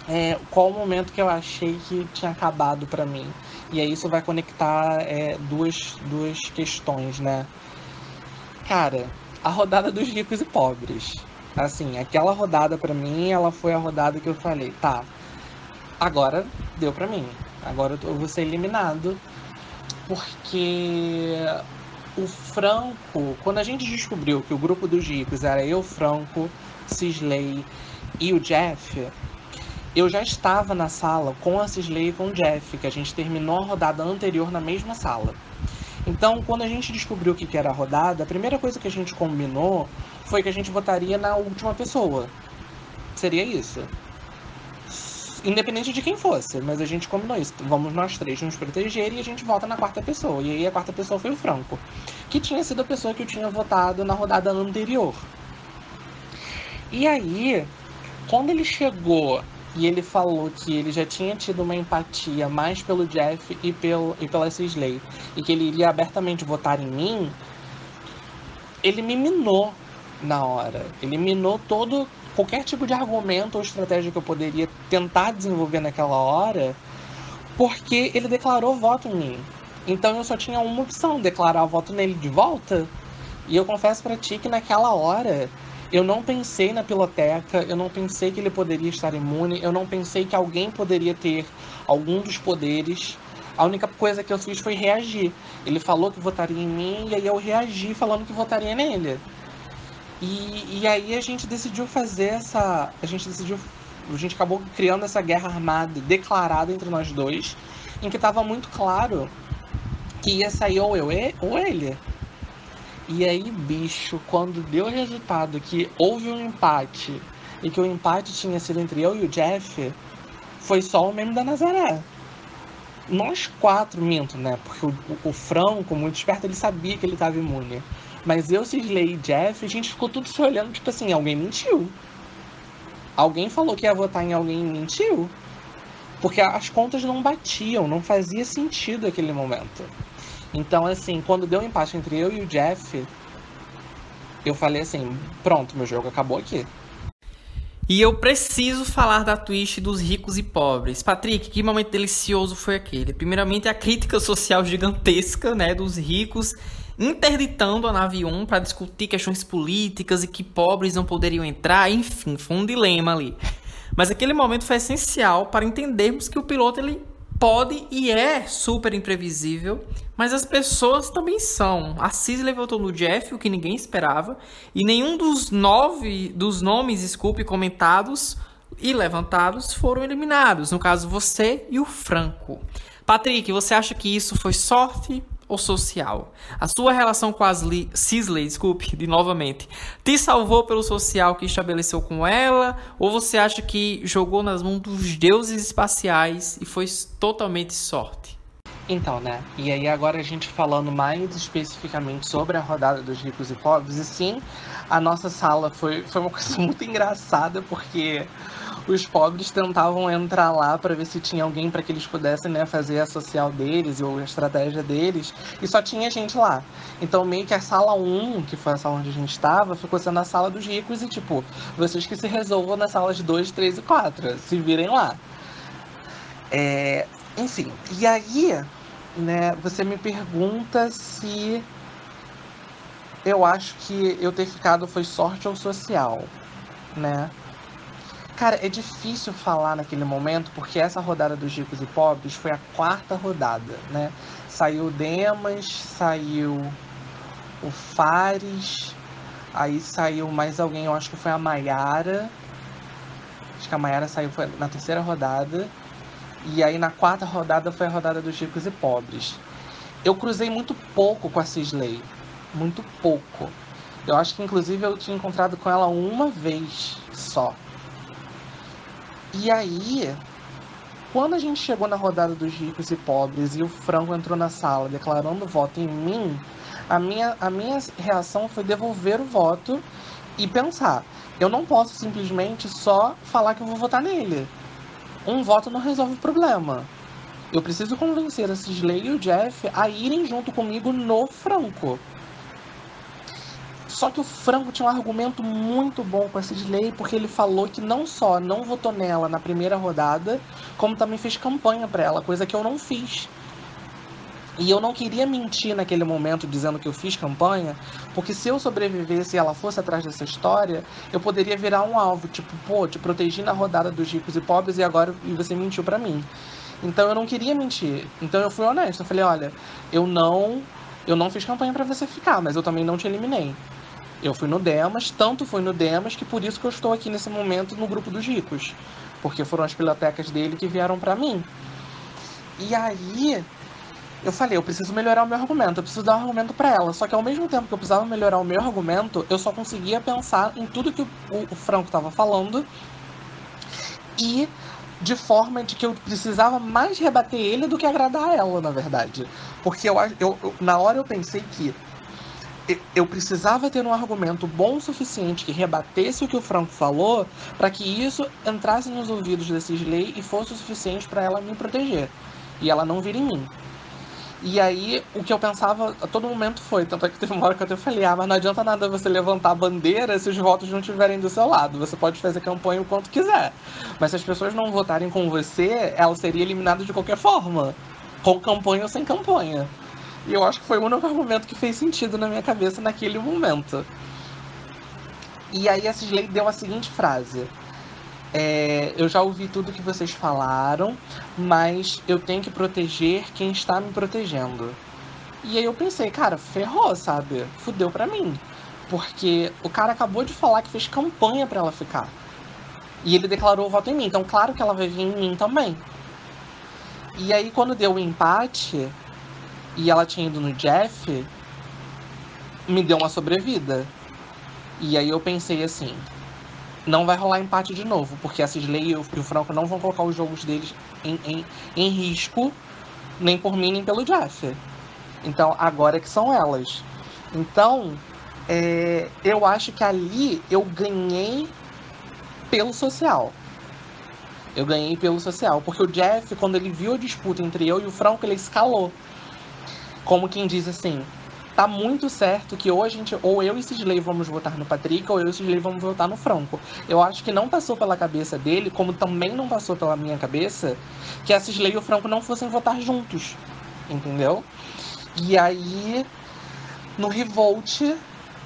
é, qual o momento que eu achei que tinha acabado para mim. E aí isso vai conectar é, duas, duas questões, né? Cara, a rodada dos ricos e pobres. Assim, aquela rodada para mim, ela foi a rodada que eu falei, tá, agora deu para mim. Agora eu vou ser eliminado. Porque o Franco, quando a gente descobriu que o grupo dos ricos era eu, Franco, Cisley e o Jeff, eu já estava na sala com a Cisley e com o Jeff, que a gente terminou a rodada anterior na mesma sala. Então, quando a gente descobriu o que era a rodada, a primeira coisa que a gente combinou foi que a gente votaria na última pessoa. Seria isso. Independente de quem fosse, mas a gente combinou isso. Vamos nós três nos proteger e a gente vota na quarta pessoa. E aí a quarta pessoa foi o Franco, que tinha sido a pessoa que eu tinha votado na rodada anterior. E aí, quando ele chegou e ele falou que ele já tinha tido uma empatia mais pelo Jeff e, pelo, e pela Cisley, e que ele iria abertamente votar em mim, ele me minou na hora. Ele minou todo qualquer tipo de argumento ou estratégia que eu poderia tentar desenvolver naquela hora, porque ele declarou voto em mim. Então eu só tinha uma opção, declarar voto nele de volta. E eu confesso para ti que naquela hora eu não pensei na piloteca, eu não pensei que ele poderia estar imune, eu não pensei que alguém poderia ter algum dos poderes. A única coisa que eu fiz foi reagir. Ele falou que votaria em mim e aí eu reagi falando que votaria nele. E, e aí a gente decidiu fazer essa. A gente decidiu. A gente acabou criando essa guerra armada declarada entre nós dois, em que estava muito claro que ia sair ou eu ou ele. E aí, bicho, quando deu o resultado que houve um empate e que o empate tinha sido entre eu e o Jeff, foi só o meme da Nazaré. Nós quatro, minto, né? Porque o, o Franco, muito esperto, ele sabia que ele estava imune. Mas eu, Cisley e Jeff, a gente ficou tudo se olhando, tipo assim, alguém mentiu. Alguém falou que ia votar em alguém e mentiu. Porque as contas não batiam, não fazia sentido aquele momento. Então, assim, quando deu um empate entre eu e o Jeff, eu falei assim: pronto, meu jogo acabou aqui. E eu preciso falar da twist dos ricos e pobres. Patrick, que momento delicioso foi aquele? Primeiramente, a crítica social gigantesca, né, dos ricos interditando a nave 1 para discutir questões políticas e que pobres não poderiam entrar, enfim, foi um dilema ali. Mas aquele momento foi essencial para entendermos que o piloto ele pode e é super imprevisível, mas as pessoas também são. A Cisley votou no Jeff, o que ninguém esperava, e nenhum dos nove dos nomes, desculpe, comentados e levantados foram eliminados. No caso, você e o Franco. Patrick, você acha que isso foi sorte ou social? A sua relação com as Cisley, desculpe, de novamente, te salvou pelo social que estabeleceu com ela? Ou você acha que jogou nas mãos dos deuses espaciais e foi totalmente sorte? Então, né? E aí agora a gente falando mais especificamente sobre a rodada dos ricos e pobres, e sim, a nossa sala foi, foi uma coisa muito engraçada, porque os pobres tentavam entrar lá para ver se tinha alguém para que eles pudessem né, fazer a social deles ou a estratégia deles, e só tinha gente lá. Então, meio que a sala 1, que foi a sala onde a gente estava, ficou sendo a sala dos ricos, e tipo, vocês que se resolvam nas salas 2, 3 e 4, se virem lá. É, enfim, e aí, né, você me pergunta se eu acho que eu ter ficado foi sorte ou social, né? Cara, é difícil falar naquele momento, porque essa rodada dos ricos e pobres foi a quarta rodada, né? Saiu o Demas, saiu o Fares, aí saiu mais alguém, eu acho que foi a Maiara. Acho que a Maiara saiu na terceira rodada. E aí na quarta rodada foi a rodada dos ricos e pobres. Eu cruzei muito pouco com a Cisley. Muito pouco. Eu acho que inclusive eu tinha encontrado com ela uma vez só. E aí, quando a gente chegou na rodada dos ricos e pobres e o Franco entrou na sala declarando voto em mim, a minha, a minha reação foi devolver o voto e pensar: eu não posso simplesmente só falar que eu vou votar nele. Um voto não resolve o problema. Eu preciso convencer a Cisley e o Jeff a irem junto comigo no Franco. Só que o Franco tinha um argumento muito bom com a Sidley, porque ele falou que não só não votou nela na primeira rodada, como também fez campanha para ela, coisa que eu não fiz. E eu não queria mentir naquele momento dizendo que eu fiz campanha, porque se eu sobrevivesse e ela fosse atrás dessa história, eu poderia virar um alvo, tipo, pô, te protegi na rodada dos ricos e pobres e agora e você mentiu para mim. Então eu não queria mentir. Então eu fui honesto, eu falei, olha, eu não eu não fiz campanha para você ficar, mas eu também não te eliminei. Eu fui no Demas, tanto fui no Demas que por isso que eu estou aqui nesse momento no grupo dos ricos, porque foram as bibliotecas dele que vieram para mim. E aí eu falei, eu preciso melhorar o meu argumento, eu preciso dar um argumento para ela. Só que ao mesmo tempo que eu precisava melhorar o meu argumento, eu só conseguia pensar em tudo que o, o Franco estava falando e de forma de que eu precisava mais rebater ele do que agradar ela, na verdade. Porque eu, eu, eu na hora eu pensei que eu precisava ter um argumento bom o suficiente que rebatesse o que o Franco falou para que isso entrasse nos ouvidos da Cisley e fosse o suficiente para ela me proteger e ela não vir em mim. E aí, o que eu pensava a todo momento foi, tanto é que teve uma hora que eu até falei, ah, mas não adianta nada você levantar a bandeira se os votos não estiverem do seu lado. Você pode fazer campanha o quanto quiser. Mas se as pessoas não votarem com você, ela seria eliminada de qualquer forma. Com campanha ou sem campanha. E eu acho que foi o único argumento que fez sentido na minha cabeça naquele momento. E aí a Cisley deu a seguinte frase. É, eu já ouvi tudo que vocês falaram, mas eu tenho que proteger quem está me protegendo. E aí eu pensei, cara, ferrou, sabe? Fudeu pra mim. Porque o cara acabou de falar que fez campanha para ela ficar. E ele declarou o voto em mim. Então, claro que ela vai vir em mim também. E aí, quando deu o empate, e ela tinha ido no Jeff, me deu uma sobrevida. E aí eu pensei assim, não vai rolar empate de novo, porque a Cisley e o, Franco não vão colocar os jogos deles em, em, em risco, nem por mim, nem pelo Jeff. Então, agora é que são elas. Então, é, eu acho que ali eu ganhei pelo social. Eu ganhei pelo social, porque o Jeff, quando ele viu a disputa entre eu e o Franco, ele escalou como quem diz assim, tá muito certo que ou a gente, ou eu e Sidley vamos votar no Patrick, ou eu e Sidley vamos votar no Franco. Eu acho que não passou pela cabeça dele, como também não passou pela minha cabeça, que a Sidley e o Franco não fossem votar juntos. Entendeu? E aí, no Revolt,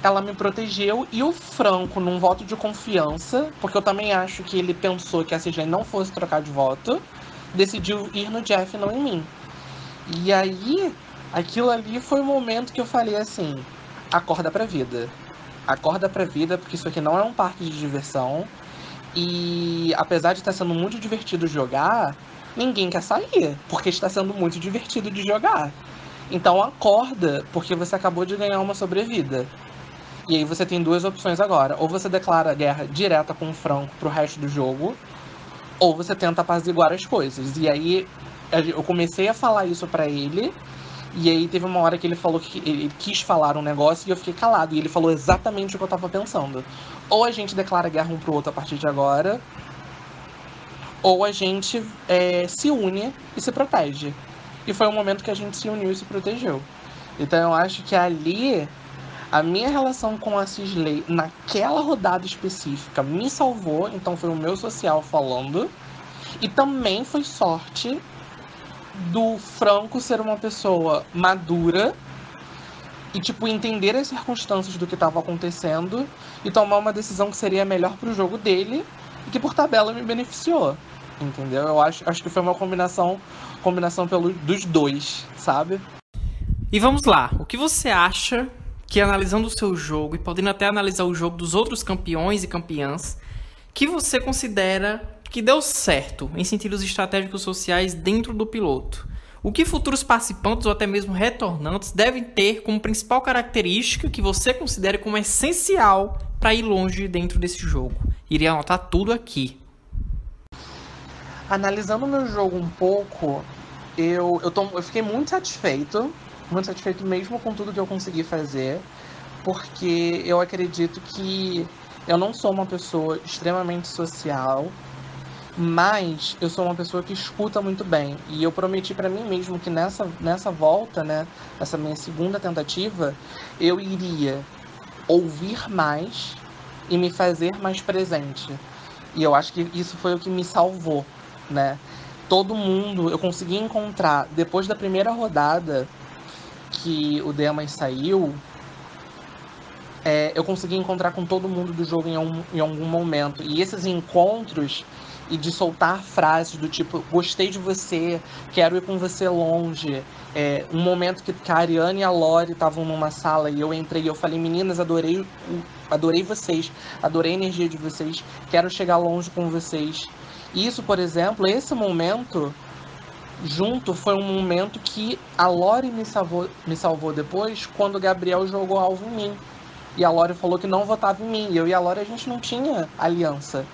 ela me protegeu e o Franco, num voto de confiança, porque eu também acho que ele pensou que a Sidley não fosse trocar de voto, decidiu ir no Jeff, não em mim. E aí, Aquilo ali foi o momento que eu falei assim: acorda pra vida. Acorda pra vida, porque isso aqui não é um parque de diversão. E apesar de estar sendo muito divertido jogar, ninguém quer sair, porque está sendo muito divertido de jogar. Então acorda, porque você acabou de ganhar uma sobrevida. E aí você tem duas opções agora. Ou você declara guerra direta com o Franco pro resto do jogo, ou você tenta apaziguar as coisas. E aí eu comecei a falar isso para ele, e aí teve uma hora que ele falou que ele quis falar um negócio e eu fiquei calado. E ele falou exatamente o que eu tava pensando. Ou a gente declara guerra um pro outro a partir de agora, ou a gente é, se une e se protege. E foi o momento que a gente se uniu e se protegeu. Então eu acho que ali a minha relação com a Cisley naquela rodada específica me salvou, então foi o meu social falando. E também foi sorte do Franco ser uma pessoa madura e tipo entender as circunstâncias do que estava acontecendo e tomar uma decisão que seria melhor para o jogo dele e que por tabela me beneficiou. Entendeu? Eu acho, acho que foi uma combinação combinação pelo, dos dois, sabe? E vamos lá, o que você acha que analisando o seu jogo e podendo até analisar o jogo dos outros campeões e campeãs, que você considera que deu certo em sentidos estratégicos sociais dentro do piloto? O que futuros participantes ou até mesmo retornantes devem ter como principal característica que você considere como essencial para ir longe dentro desse jogo? Iria anotar tudo aqui. Analisando meu jogo um pouco, eu, eu, tô, eu fiquei muito satisfeito, muito satisfeito mesmo com tudo que eu consegui fazer, porque eu acredito que eu não sou uma pessoa extremamente social, mas eu sou uma pessoa que escuta muito bem. E eu prometi para mim mesmo que nessa, nessa volta, né, essa minha segunda tentativa, eu iria ouvir mais e me fazer mais presente. E eu acho que isso foi o que me salvou, né? Todo mundo, eu consegui encontrar depois da primeira rodada que o Demas saiu, é, eu consegui encontrar com todo mundo do jogo em, um, em algum momento. E esses encontros e de soltar frases do tipo gostei de você, quero ir com você longe. É, um momento que, a Ariane e a Lori estavam numa sala e eu entrei e eu falei, meninas, adorei, adorei vocês, adorei a energia de vocês, quero chegar longe com vocês. Isso, por exemplo, esse momento junto foi um momento que a Lori me salvou, me salvou depois quando o Gabriel jogou alvo em mim. E a Lori falou que não votava em mim. Eu e a Lori a gente não tinha aliança.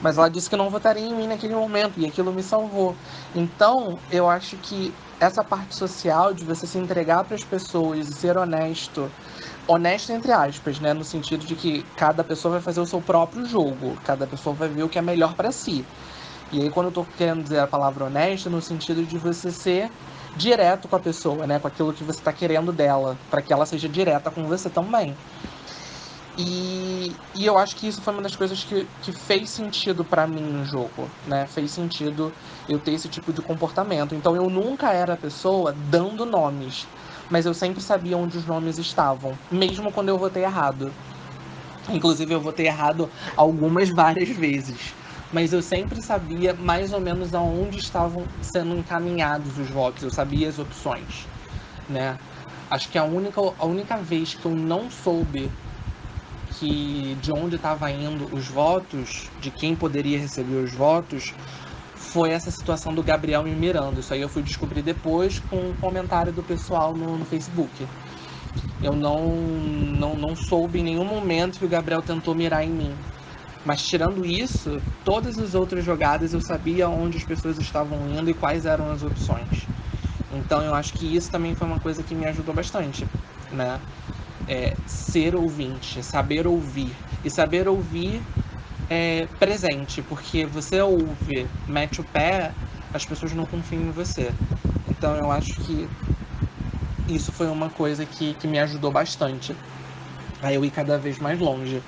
Mas ela disse que não votaria em mim naquele momento e aquilo me salvou. Então, eu acho que essa parte social de você se entregar para as pessoas e ser honesto, honesto entre aspas, né, no sentido de que cada pessoa vai fazer o seu próprio jogo, cada pessoa vai ver o que é melhor para si. E aí quando eu tô querendo dizer a palavra honesto, no sentido de você ser direto com a pessoa, né, com aquilo que você está querendo dela, para que ela seja direta com você também. E, e eu acho que isso foi uma das coisas que, que fez sentido para mim no jogo, né? Fez sentido eu ter esse tipo de comportamento. Então eu nunca era a pessoa dando nomes, mas eu sempre sabia onde os nomes estavam, mesmo quando eu votei errado. Inclusive eu votei errado algumas várias vezes, mas eu sempre sabia mais ou menos aonde estavam sendo encaminhados os votos, eu sabia as opções, né? Acho que a única, a única vez que eu não soube que de onde estava indo os votos, de quem poderia receber os votos, foi essa situação do Gabriel me mirando. Isso aí eu fui descobrir depois com um comentário do pessoal no, no Facebook. Eu não, não, não soube em nenhum momento que o Gabriel tentou mirar em mim. Mas tirando isso, todas as outras jogadas eu sabia onde as pessoas estavam indo e quais eram as opções. Então eu acho que isso também foi uma coisa que me ajudou bastante, né? É, ser ouvinte, saber ouvir. E saber ouvir é presente, porque você ouve, mete o pé, as pessoas não confiam em você. Então eu acho que isso foi uma coisa que, que me ajudou bastante a eu ir cada vez mais longe.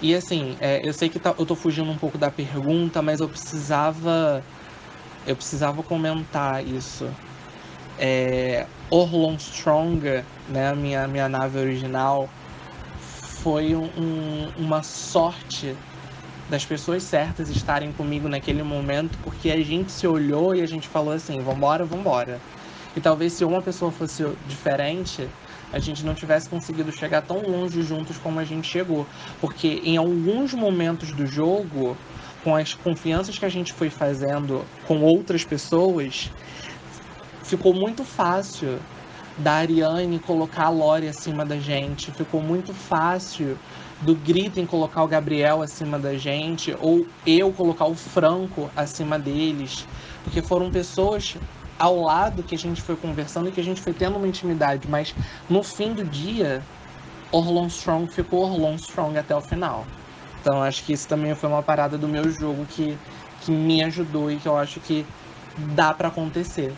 E assim, é, eu sei que tá, eu tô fugindo um pouco da pergunta, mas eu precisava. Eu precisava comentar isso. É, Orlon Strong, né, minha, minha nave original, foi um, uma sorte das pessoas certas estarem comigo naquele momento, porque a gente se olhou e a gente falou assim: vambora, vambora. E talvez se uma pessoa fosse diferente, a gente não tivesse conseguido chegar tão longe juntos como a gente chegou. Porque em alguns momentos do jogo, com as confianças que a gente foi fazendo com outras pessoas, ficou muito fácil da Ariane colocar a Lore acima da gente, ficou muito fácil do Gritem colocar o Gabriel acima da gente, ou eu colocar o Franco acima deles, porque foram pessoas ao lado que a gente foi conversando e que a gente foi tendo uma intimidade, mas no fim do dia, Orlon Strong ficou Orlon Strong até o final. Então acho que isso também foi uma parada do meu jogo que, que me ajudou e que eu acho que dá para acontecer.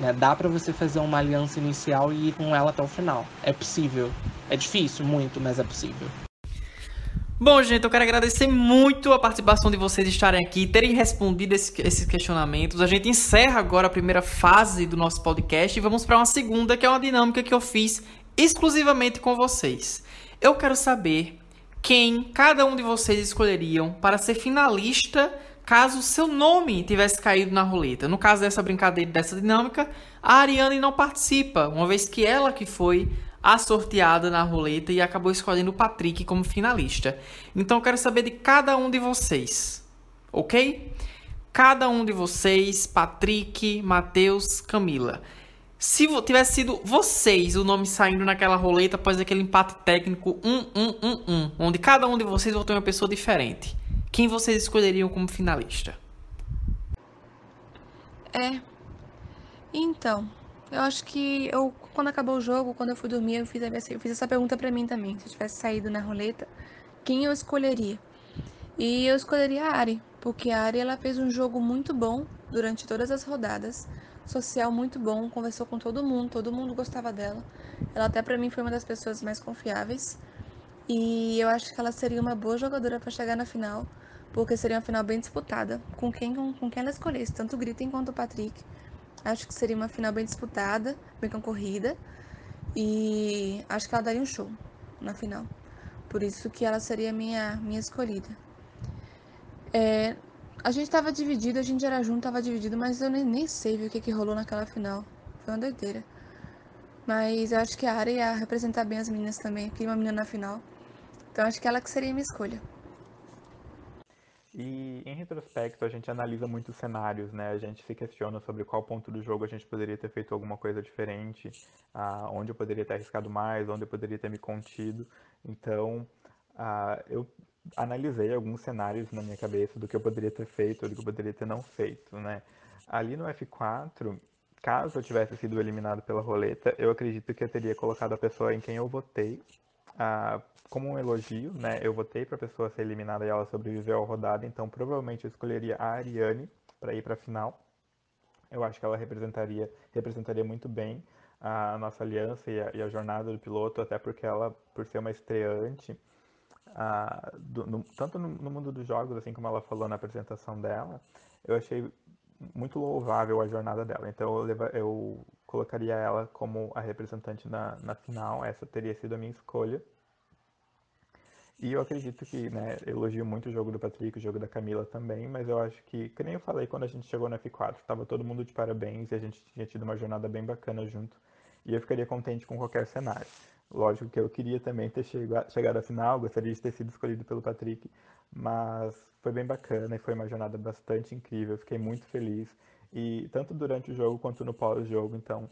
Né? Dá para você fazer uma aliança inicial e ir com ela até o final. É possível. É difícil, muito, mas é possível. Bom, gente, eu quero agradecer muito a participação de vocês estarem aqui, terem respondido esse, esses questionamentos. A gente encerra agora a primeira fase do nosso podcast e vamos para uma segunda, que é uma dinâmica que eu fiz exclusivamente com vocês. Eu quero saber quem cada um de vocês escolheriam para ser finalista caso seu nome tivesse caído na roleta. No caso dessa brincadeira, dessa dinâmica, a Ariane não participa, uma vez que ela que foi a sorteada na roleta e acabou escolhendo o Patrick como finalista. Então eu quero saber de cada um de vocês, ok? Cada um de vocês, Patrick, Matheus, Camila. Se tivesse sido vocês o nome saindo naquela roleta após aquele empate técnico 1-1-1-1, onde cada um de vocês votou em uma pessoa diferente, quem vocês escolheriam como finalista? É. Então, eu acho que eu, quando acabou o jogo, quando eu fui dormir, eu fiz, eu fiz essa pergunta para mim também. Se eu tivesse saído na roleta, quem eu escolheria? E eu escolheria a Ari, porque a Ari ela fez um jogo muito bom durante todas as rodadas, social muito bom, conversou com todo mundo, todo mundo gostava dela. Ela até para mim foi uma das pessoas mais confiáveis. E eu acho que ela seria uma boa jogadora para chegar na final, porque seria uma final bem disputada, com quem com, com quem ela escolhesse, tanto o Gritten quanto o Patrick. Acho que seria uma final bem disputada, bem concorrida. E acho que ela daria um show na final. Por isso que ela seria minha, minha escolhida. É, a gente tava dividido, a gente era junto, tava dividido, mas eu nem, nem sei o que, que rolou naquela final. Foi uma doideira. Mas eu acho que a área ia representar bem as meninas também. Queria uma menina na final. Então acho que ela que seria minha escolha. E em retrospecto, a gente analisa muitos cenários, né? A gente se questiona sobre qual ponto do jogo a gente poderia ter feito alguma coisa diferente, ah, onde eu poderia ter arriscado mais, onde eu poderia ter me contido. Então, ah, eu analisei alguns cenários na minha cabeça do que eu poderia ter feito, do que eu poderia ter não feito, né? Ali no F4, caso eu tivesse sido eliminado pela roleta, eu acredito que eu teria colocado a pessoa em quem eu votei ah, como um elogio, né? Eu votei para a pessoa ser eliminada e ela sobreviveu à rodada, então provavelmente eu escolheria a Ariane para ir para a final. Eu acho que ela representaria, representaria muito bem a nossa aliança e a, e a jornada do piloto, até porque ela, por ser uma estreante, do, no, tanto no, no, mundo dos jogos, assim como ela falou na apresentação dela, eu achei muito louvável a jornada dela. Então eu, leva, eu colocaria ela como a representante na, na final, essa teria sido a minha escolha. E eu acredito que, né, elogio muito o jogo do Patrick, o jogo da Camila também, mas eu acho que, que nem eu falei quando a gente chegou no F4, tava todo mundo de parabéns e a gente tinha tido uma jornada bem bacana junto. E eu ficaria contente com qualquer cenário. Lógico que eu queria também ter chegado à final, gostaria de ter sido escolhido pelo Patrick, mas foi bem bacana e foi uma jornada bastante incrível, fiquei muito feliz. E tanto durante o jogo quanto no pós-jogo, então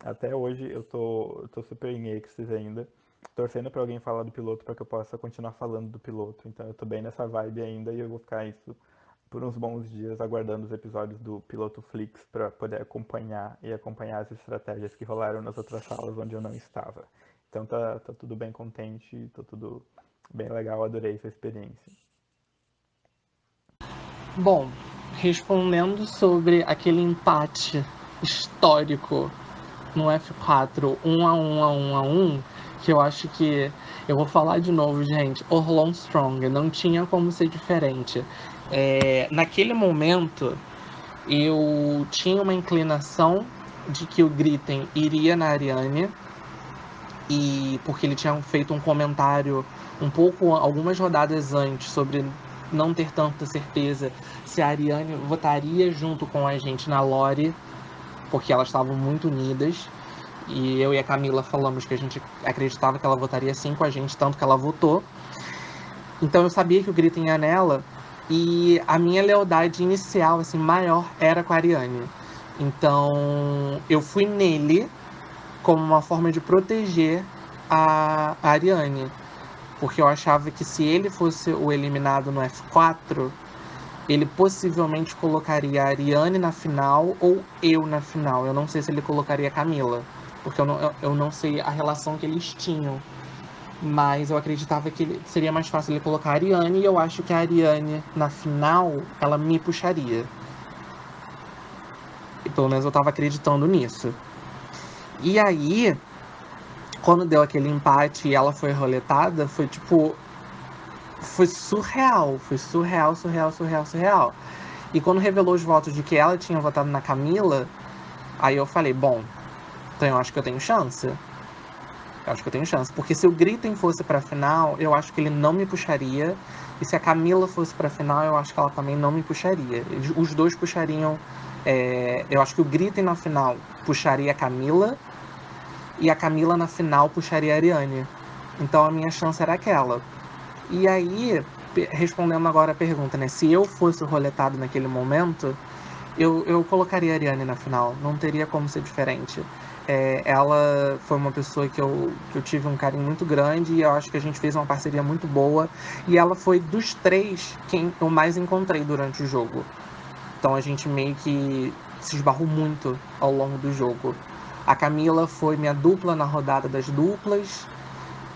até hoje eu tô, eu tô super em êxtase ainda torcendo para alguém falar do piloto para que eu possa continuar falando do piloto. Então eu tô bem nessa vibe ainda e eu vou ficar isso por uns bons dias aguardando os episódios do Piloto Flix para poder acompanhar e acompanhar as estratégias que rolaram nas outras salas onde eu não estava. Então tá, tá tudo bem contente, tá tudo bem legal, adorei essa experiência. Bom, respondendo sobre aquele empate histórico no F4, 1 a 1 a 1 a 1, que eu acho que eu vou falar de novo, gente. Orlon Strong não tinha como ser diferente. É, naquele momento, eu tinha uma inclinação de que o Gritten iria na Ariane e porque ele tinha feito um comentário um pouco algumas rodadas antes sobre não ter tanta certeza se a Ariane votaria junto com a gente na Lore, porque elas estavam muito unidas. E eu e a Camila falamos que a gente acreditava que ela votaria sim com a gente, tanto que ela votou. Então eu sabia que o grito ia nela e a minha lealdade inicial, assim, maior era com a Ariane. Então eu fui nele como uma forma de proteger a, a Ariane. Porque eu achava que se ele fosse o eliminado no F4, ele possivelmente colocaria a Ariane na final ou eu na final. Eu não sei se ele colocaria a Camila porque eu não, eu, não sei a relação que eles tinham. Mas eu acreditava que seria mais fácil ele colocar a Ariane e eu acho que a Ariane, na final, ela me puxaria. E pelo menos eu tava acreditando nisso. E aí, quando deu aquele empate e ela foi roletada, foi tipo. foi surreal, foi surreal, surreal, surreal, surreal. E quando revelou os votos de que ela tinha votado na Camila, aí eu falei, bom, então eu acho que eu tenho chance. Eu acho que eu tenho chance. Porque se o Gritem fosse pra final, eu acho que ele não me puxaria. E se a Camila fosse pra final, eu acho que ela também não me puxaria. Os dois puxariam. É... eu acho que o Gritem na final puxaria a Camila. E a Camila na final puxaria a Ariane. Então a minha chance era aquela. E aí, respondendo agora a pergunta, né? Se eu fosse roletado naquele momento, eu, eu colocaria a Ariane na final. Não teria como ser diferente. É, ela foi uma pessoa que eu, que eu tive um carinho muito grande e eu acho que a gente fez uma parceria muito boa. E ela foi dos três quem eu mais encontrei durante o jogo. Então a gente meio que se esbarrou muito ao longo do jogo. A Camila foi minha dupla na rodada das duplas.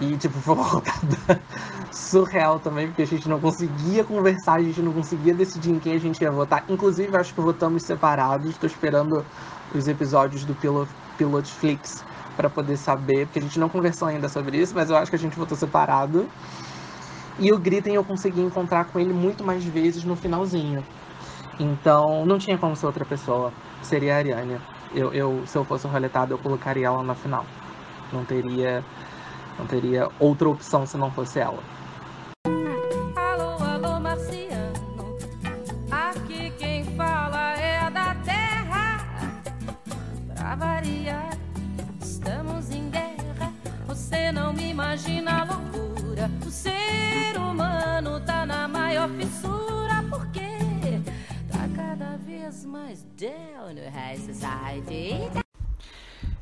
E, tipo, foi uma rodada surreal também, porque a gente não conseguia conversar, a gente não conseguia decidir em quem a gente ia votar. Inclusive, acho que votamos separados. Estou esperando os episódios do Pilot, Pilot Flix para poder saber, porque a gente não conversou ainda sobre isso, mas eu acho que a gente votou separado. E o Gritem eu consegui encontrar com ele muito mais vezes no finalzinho. Então, não tinha como ser outra pessoa. Seria a Ariane. Eu, eu, se eu fosse roletado, eu colocaria ela na final. Não teria não teria outra opção se não fosse ela.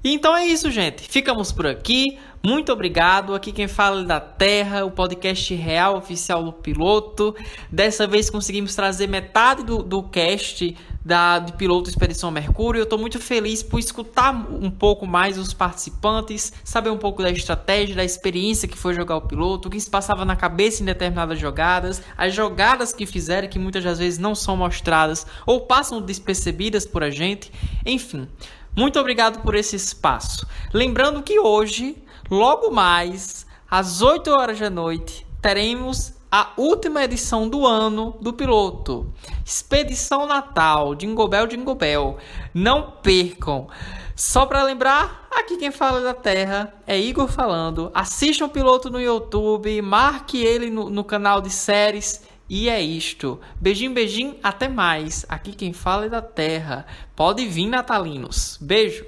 Então é isso, gente. Ficamos por aqui. Muito obrigado. Aqui quem fala é da Terra, o podcast real oficial do piloto. Dessa vez conseguimos trazer metade do, do cast da, do piloto Expedição Mercúrio. Eu estou muito feliz por escutar um pouco mais os participantes, saber um pouco da estratégia, da experiência que foi jogar o piloto, o que se passava na cabeça em determinadas jogadas, as jogadas que fizeram que muitas das vezes não são mostradas ou passam despercebidas por a gente. Enfim. Muito obrigado por esse espaço. Lembrando que hoje, logo mais, às 8 horas da noite, teremos a última edição do ano do piloto. Expedição Natal, Jingle Bell. Não percam. Só para lembrar, aqui quem fala da Terra é Igor falando. Assistam o piloto no YouTube, marque ele no, no canal de séries e é isto. Beijinho, beijinho, até mais. Aqui quem fala é da Terra. Pode vir, natalinos. Beijo.